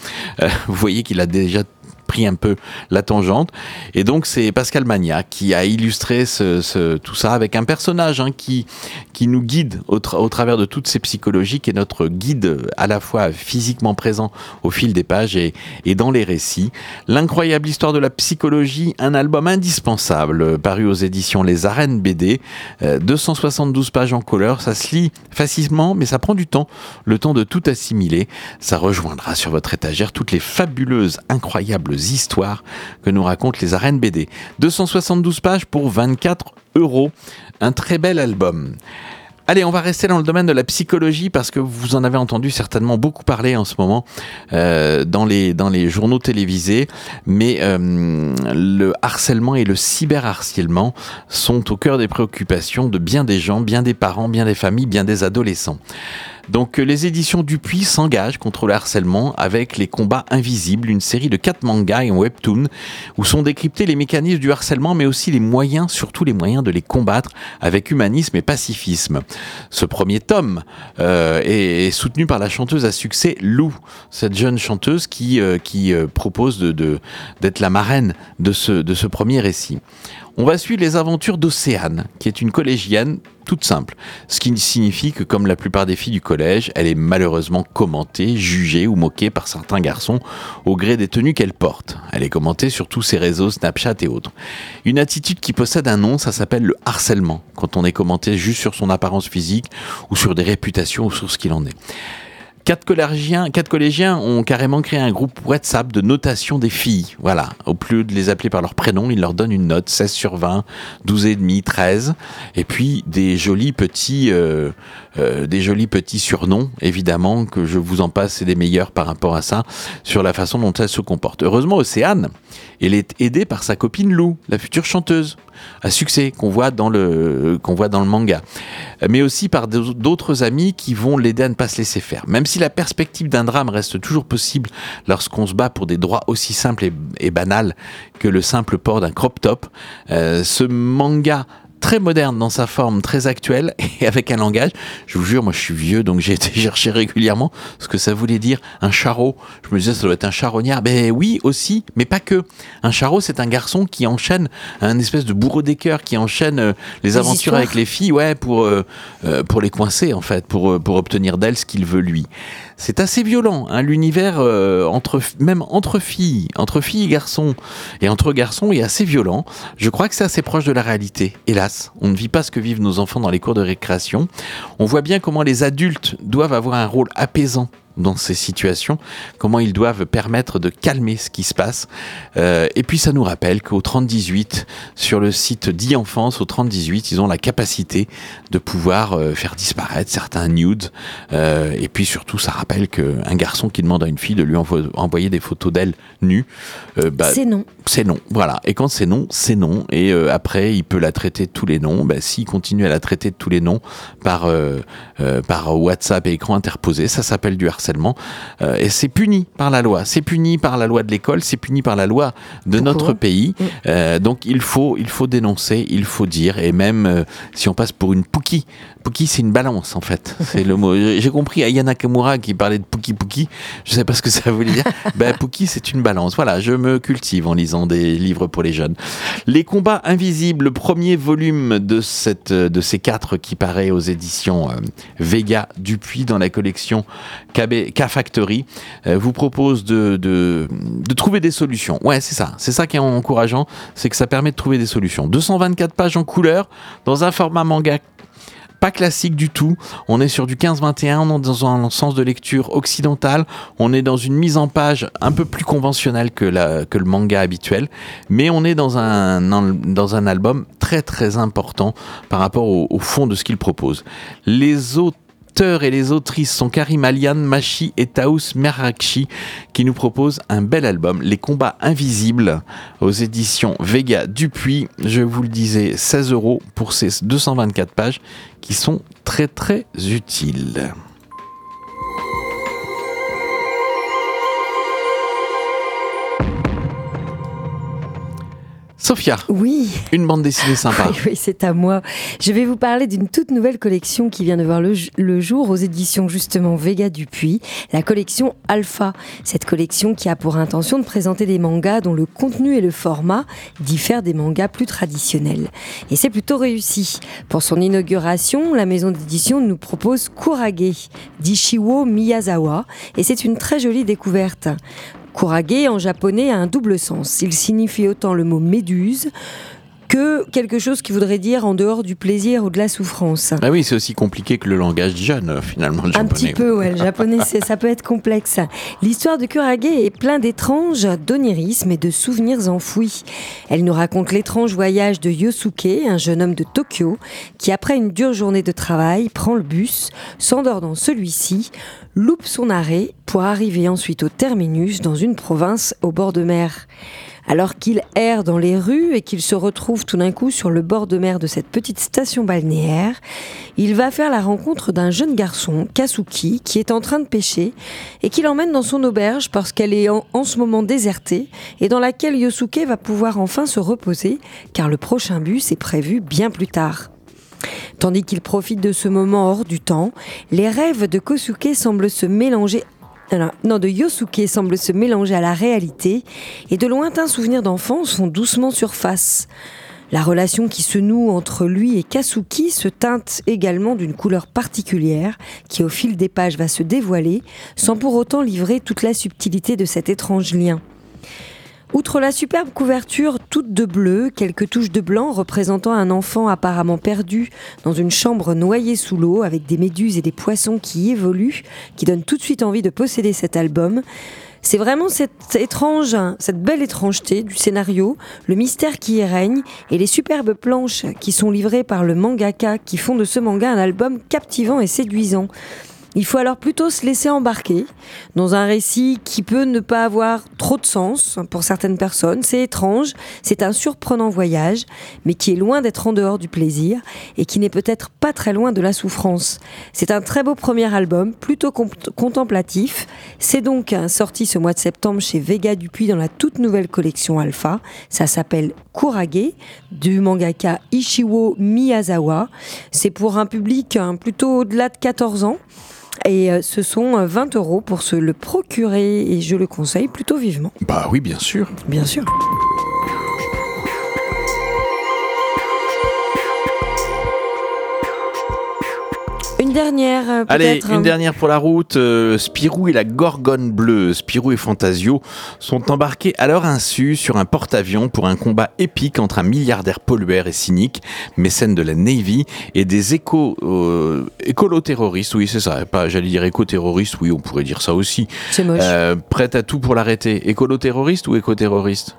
Speaker 6: Vous voyez qu'il a déjà pris un peu la tangente. Et donc c'est Pascal Magna qui a illustré tout ça avec un personnage hein, qui, qui nous guide au, tra- au travers de toutes ces psychologies, qui est notre guide à la fois physiquement présent au fil des pages et, dans les récits. L'incroyable histoire de la psychologie, un album indispensable euh, paru aux éditions Les Arènes BD, euh, 272 pages en couleur, ça se lit facilement, mais ça prend du temps, le temps de tout assimiler. Ça rejoindra sur votre étagère toutes les fabuleuses, incroyables histoires que nous racontent les arènes BD. 272 pages pour 24 euros. Un très bel album. Allez, on va rester dans le domaine de la psychologie parce que vous en avez entendu certainement beaucoup parler en ce moment euh, dans, les, journaux télévisés. Mais euh, le harcèlement et le cyberharcèlement sont au cœur des préoccupations de bien des gens, bien des parents, bien des familles, bien des adolescents. Donc euh, les éditions Dupuis s'engagent contre le harcèlement avec les combats invisibles, une série de quatre mangas et un webtoon où sont décryptés les mécanismes du harcèlement mais aussi les moyens, surtout les moyens de les combattre avec humanisme et pacifisme. Ce premier tome euh, est, soutenu par la chanteuse à succès Lou, cette jeune chanteuse qui, euh, propose d'être la marraine de ce premier récit. On va suivre les aventures d'Océane, qui est une collégienne toute simple. Ce qui signifie que, comme la plupart des filles du collège, elle est malheureusement commentée, jugée ou moquée par certains garçons au gré des tenues qu'elle porte. Elle est commentée sur tous ses réseaux Snapchat et autres. Une attitude qui possède un nom, ça s'appelle le harcèlement, quand on est commenté juste sur son apparence physique ou sur des réputations ou sur ce qu'il en est. Quatre collégiens, ont carrément créé un groupe WhatsApp de notation des filles. Voilà. Au lieu de les appeler par leur prénom, ils leur donnent une note 16 sur 20, 12 et demi, 13. Et puis des jolis petits, euh, euh, des jolis petits surnoms, évidemment, que je vous en passe, c'est des meilleurs par rapport à ça, sur la façon dont elles se comportent. Heureusement, Océane, elle est aidée par sa copine Lou, la future chanteuse à succès qu'on voit dans le qu'on voit dans le manga, mais aussi par d'autres amis qui vont l'aider à ne pas se laisser faire. Même si la perspective d'un drame reste toujours possible lorsqu'on se bat pour des droits aussi simples et, banals que le simple port d'un crop top, euh, ce manga très moderne dans sa forme, très actuelle et avec un langage. Je vous jure, moi je suis vieux donc j'ai été chercher régulièrement ce que ça voulait dire un charreau. Je me disais ça doit être un charognard. Ben oui aussi, mais pas que. Un charreau c'est un garçon qui enchaîne un espèce de bourreau des cœurs qui enchaîne euh, les,
Speaker 5: Les
Speaker 6: aventures
Speaker 5: histoires.
Speaker 6: avec les filles, ouais, pour euh, euh, pour les coincer en fait, pour euh, pour obtenir d'elles ce qu'il veut lui. C'est assez violent. hein, L'univers euh, entre même entre filles, entre filles et garçons et entre garçons est assez violent. Je crois que c'est assez proche de la réalité. Hélas, on ne vit pas ce que vivent nos enfants dans les cours de récréation. On voit bien comment les adultes doivent avoir un rôle apaisant dans ces situations, comment ils doivent permettre de calmer ce qui se passe. Euh, et puis ça nous rappelle qu'au 3018, sur le site d'e-enfance, au 3018, ils ont la capacité de pouvoir euh, faire disparaître certains nudes. Euh, et puis surtout, ça rappelle qu'un garçon qui demande à une fille de lui envo- envoyer des photos d'elle nue, bah,
Speaker 5: C'est non.
Speaker 6: c'est non. Voilà. Et quand c'est non, c'est non. Et après, il peut la traiter de tous les noms. Ben, S'il continue à la traiter de tous les noms par, par WhatsApp et écran interposé, ça s'appelle du harcèlement. Euh, et c'est puni par la loi. C'est puni par la loi de l'école. C'est puni par la loi de notre pays. Euh, donc il faut, il faut dénoncer, il faut dire. Et même euh, si on passe pour une pouki, pouki c'est une balance en fait. C'est le mot. J'ai compris Aya Nakamura qui parlait de pouki pouki. Je sais pas ce que ça voulait dire. ben pouki c'est une balance. Voilà, je me cultive en lisant des livres pour les jeunes. Les combats invisibles, le premier volume de cette, de ces quatre qui paraît aux éditions euh, Vega Dupuis dans la collection KB, K Factory, euh, vous propose de, de, de trouver des solutions. Ouais, c'est ça. C'est ça qui est encourageant, c'est que ça permet de trouver des solutions. 224 pages en couleur dans un format manga pas classique du tout. On est sur du 15-21, on est dans un sens de lecture occidental. On est dans une mise en page un peu plus conventionnelle que, le manga habituel. Mais on est dans un, dans un album très très important par rapport au, au fond de ce qu'il propose. Les autres auteurs et les autrices sont Karim Alian, Machi et Taous Merakchi qui nous proposent un bel album, Les combats invisibles, aux éditions Vega Dupuis. Je vous le disais, 16 euros pour ces 224 pages qui sont très très utiles. Sophia,
Speaker 5: Oui.
Speaker 6: une bande dessinée sympa.
Speaker 5: Oui, oui, c'est à moi. Je vais vous parler d'une toute nouvelle collection qui vient de voir le jour aux éditions justement Vega Dupuis, la collection Alpha. Cette collection qui a pour intention de présenter des mangas dont le contenu et le format diffèrent des mangas plus traditionnels. Et c'est plutôt réussi. Pour son inauguration, la maison d'édition nous propose Kurage d'Ishiwo Miyazawa et c'est une très jolie découverte. Kurage en japonais a un double sens. Il signifie autant le mot méduse que quelque chose qui voudrait dire en dehors du plaisir ou de la souffrance.
Speaker 6: Ah oui, c'est aussi compliqué que le langage jeune, finalement, le
Speaker 5: Un
Speaker 6: japonais.
Speaker 5: petit peu, ouais. Le japonais, c'est- ça peut être complexe. L'histoire de Kurage est plein d'étranges, d'onirisme et de souvenirs enfouis. Elle nous raconte l'étrange voyage de Yosuke, un jeune homme de Tokyo, qui après une dure journée de travail, prend le bus, s'endort dans celui-ci, loupe son arrêt pour arriver ensuite au terminus dans une province au bord de mer. Alors qu'il erre dans les rues et qu'il se retrouve tout d'un coup sur le bord de mer de cette petite station balnéaire, il va faire la rencontre d'un jeune garçon, Kasuki, qui est en train de pêcher et qui l'emmène dans son auberge parce qu'elle est en, en ce moment désertée et dans laquelle Yosuke va pouvoir enfin se reposer car le prochain bus est prévu bien plus tard. Tandis qu'il profite de ce moment hors du temps, les rêves de Kosuke semblent se mélanger alors, non, de Yosuke semblent se mélanger à la réalité et de lointains souvenirs d'enfance font doucement surface. La relation qui se noue entre lui et Kasuki se teinte également d'une couleur particulière qui au fil des pages va se dévoiler sans pour autant livrer toute la subtilité de cet étrange lien. Outre la superbe couverture toute de bleu, quelques touches de blanc représentant un enfant apparemment perdu dans une chambre noyée sous l'eau avec des méduses et des poissons qui évoluent, qui donnent tout de suite envie de posséder cet album. C'est vraiment cette étrange, cette belle étrangeté du scénario, le mystère qui y règne et les superbes planches qui sont livrées par le mangaka qui font de ce manga un album captivant et séduisant. Il faut alors plutôt se laisser embarquer dans un récit qui peut ne pas avoir trop de sens pour certaines personnes. C'est étrange, c'est un surprenant voyage, mais qui est loin d'être en dehors du plaisir et qui n'est peut-être pas très loin de la souffrance. C'est un très beau premier album, plutôt contemplatif. C'est donc sorti ce mois de septembre chez Vega Dupuis dans la toute nouvelle collection Alpha. Ça s'appelle Kurage du mangaka Ishiwo Miyazawa. C'est pour un public hein, plutôt au-delà de 14 ans. Et euh, ce sont euh, 20 euros pour se le procurer et je le conseille plutôt vivement.
Speaker 6: Bah oui, bien sûr.
Speaker 5: Bien sûr. Une dernière, euh,
Speaker 6: Allez, une dernière pour la route. euh, Spirou et la Gorgone bleue, Spirou et Fantasio, sont embarqués à leur insu sur un porte-avions pour un combat épique entre un milliardaire pollueur et cynique, mécène de la Navy, et des éco, euh, écolo-terroristes. Oui, c'est ça. Pas, j'allais dire éco-terroristes. Oui, on pourrait dire ça aussi.
Speaker 5: C'est moche.
Speaker 6: Euh, prête à tout pour l'arrêter. Écolo-terroriste ou éco-terroriste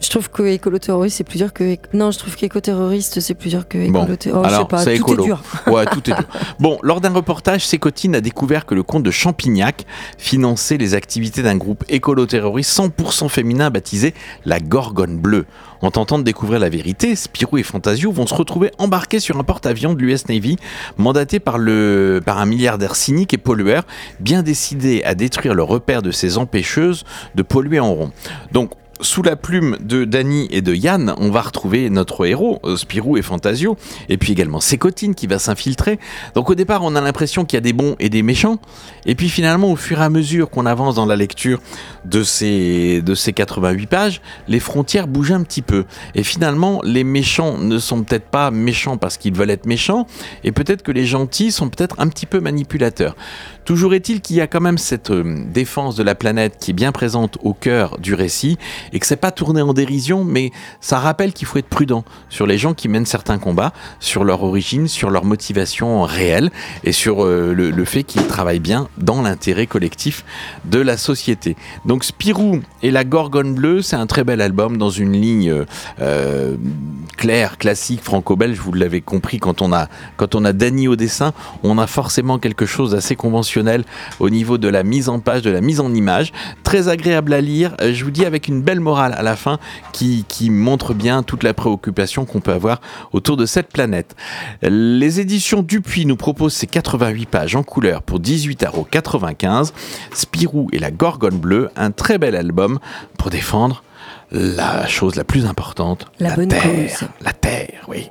Speaker 5: Je trouve que écolo-terroriste, c'est plus dur que. Non, je trouve qu'éco-terroriste, c'est plus dur que
Speaker 6: Bon,
Speaker 5: écolo-terroriste. Oh, je
Speaker 6: alors,
Speaker 5: sais pas,
Speaker 6: c'est écolo.
Speaker 5: est dur.
Speaker 6: Ouais, tout est dur. Bon, lors d'un reportage, Sécotine a découvert que le compte de Champignac finançait les activités d'un groupe écolo-terroriste 100% féminin baptisé la Gorgone Bleue. En tentant de découvrir la vérité, Spirou et Fantasio vont se retrouver embarqués sur un porte-avions de l'US Navy, mandaté par, le, par un milliardaire cynique et pollueur, bien décidé à détruire le repère de ces empêcheuses de polluer en rond. Donc, sous la plume de Danny et de Yann, on va retrouver notre héros, euh, Spirou et Fantasio, et puis également Sécotine qui va s'infiltrer. Donc au départ, on a l'impression qu'il y a des bons et des méchants, et puis finalement, au fur et à mesure qu'on avance dans la lecture de ces, de ces 88 pages, les frontières bougent un petit peu. Et finalement, les méchants ne sont peut-être pas méchants parce qu'ils veulent être méchants, et peut-être que les gentils sont peut-être un petit peu manipulateurs. Toujours est-il qu'il y a quand même cette euh, défense de la planète qui est bien présente au cœur du récit et que c'est pas tourné en dérision, mais ça rappelle qu'il faut être prudent sur les gens qui mènent certains combats, sur leur origine, sur leur motivation réelle et sur euh, le, fait qu'ils travaillent bien dans l'intérêt collectif de la société. Donc Spirou et la Gorgone Bleue, c'est un très bel album dans une ligne euh, claire, classique, franco-belge. Vous l'avez compris quand on a quand on a au dessin, on a forcément quelque chose d'assez conventionnel au niveau de la mise en page, de la mise en image. Très agréable à lire. Euh, Je vous dis avec une belle morale à la fin qui, qui montre bien toute la préoccupation qu'on peut avoir autour de cette planète. Les éditions Dupuis nous proposent ces 88 pages en couleur pour 18,95€. Spirou et la Gorgone Bleue, un très bel album pour défendre la chose la plus importante,
Speaker 5: La bonne
Speaker 6: terre.
Speaker 5: cause.
Speaker 6: La terre, oui.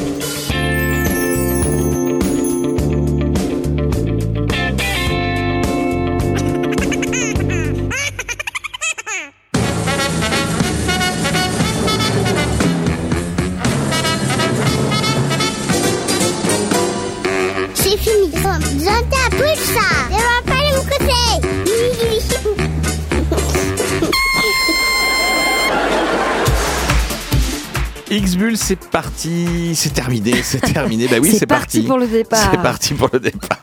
Speaker 4: C'est
Speaker 6: parti, c'est terminé, c'est terminé. Bah oui,
Speaker 5: C'est
Speaker 6: c'est
Speaker 5: parti
Speaker 6: parti.
Speaker 5: pour le départ.
Speaker 6: C'est parti pour le départ.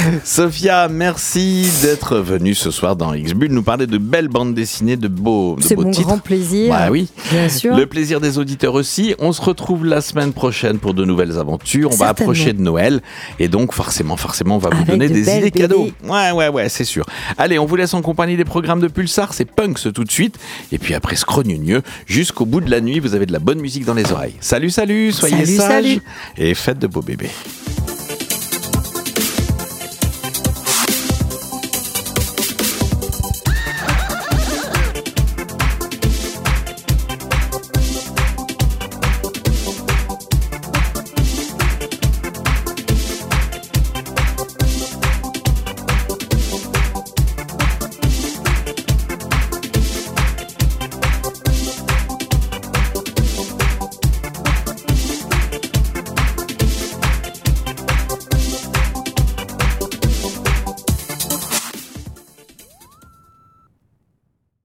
Speaker 6: Sophia, merci d'être venue ce soir dans X-Bull nous parler de belles bandes dessinées, de beaux, de
Speaker 5: C'est
Speaker 6: beaux
Speaker 5: mon
Speaker 6: titres.
Speaker 5: grand plaisir.
Speaker 6: Bah oui.
Speaker 5: Bien sûr.
Speaker 6: Le plaisir des auditeurs aussi. On se retrouve la semaine prochaine pour de nouvelles aventures. On va approcher de Noël. Et donc, forcément, forcément, on va vous
Speaker 5: Avec
Speaker 6: donner
Speaker 5: de
Speaker 6: des idées
Speaker 5: BD.
Speaker 6: cadeaux. Ouais, ouais, ouais, c'est sûr. Allez, on vous laisse en compagnie des programmes de Pulsar. C'est Punks tout de suite. Et puis après, Scrogneux. Jusqu'au bout de la nuit, vous avez de la bonne musique dans les oreilles. Salut, salut. Soyez
Speaker 5: Salut,
Speaker 6: sages.
Speaker 5: salut.
Speaker 6: Et faites de beaux bébés.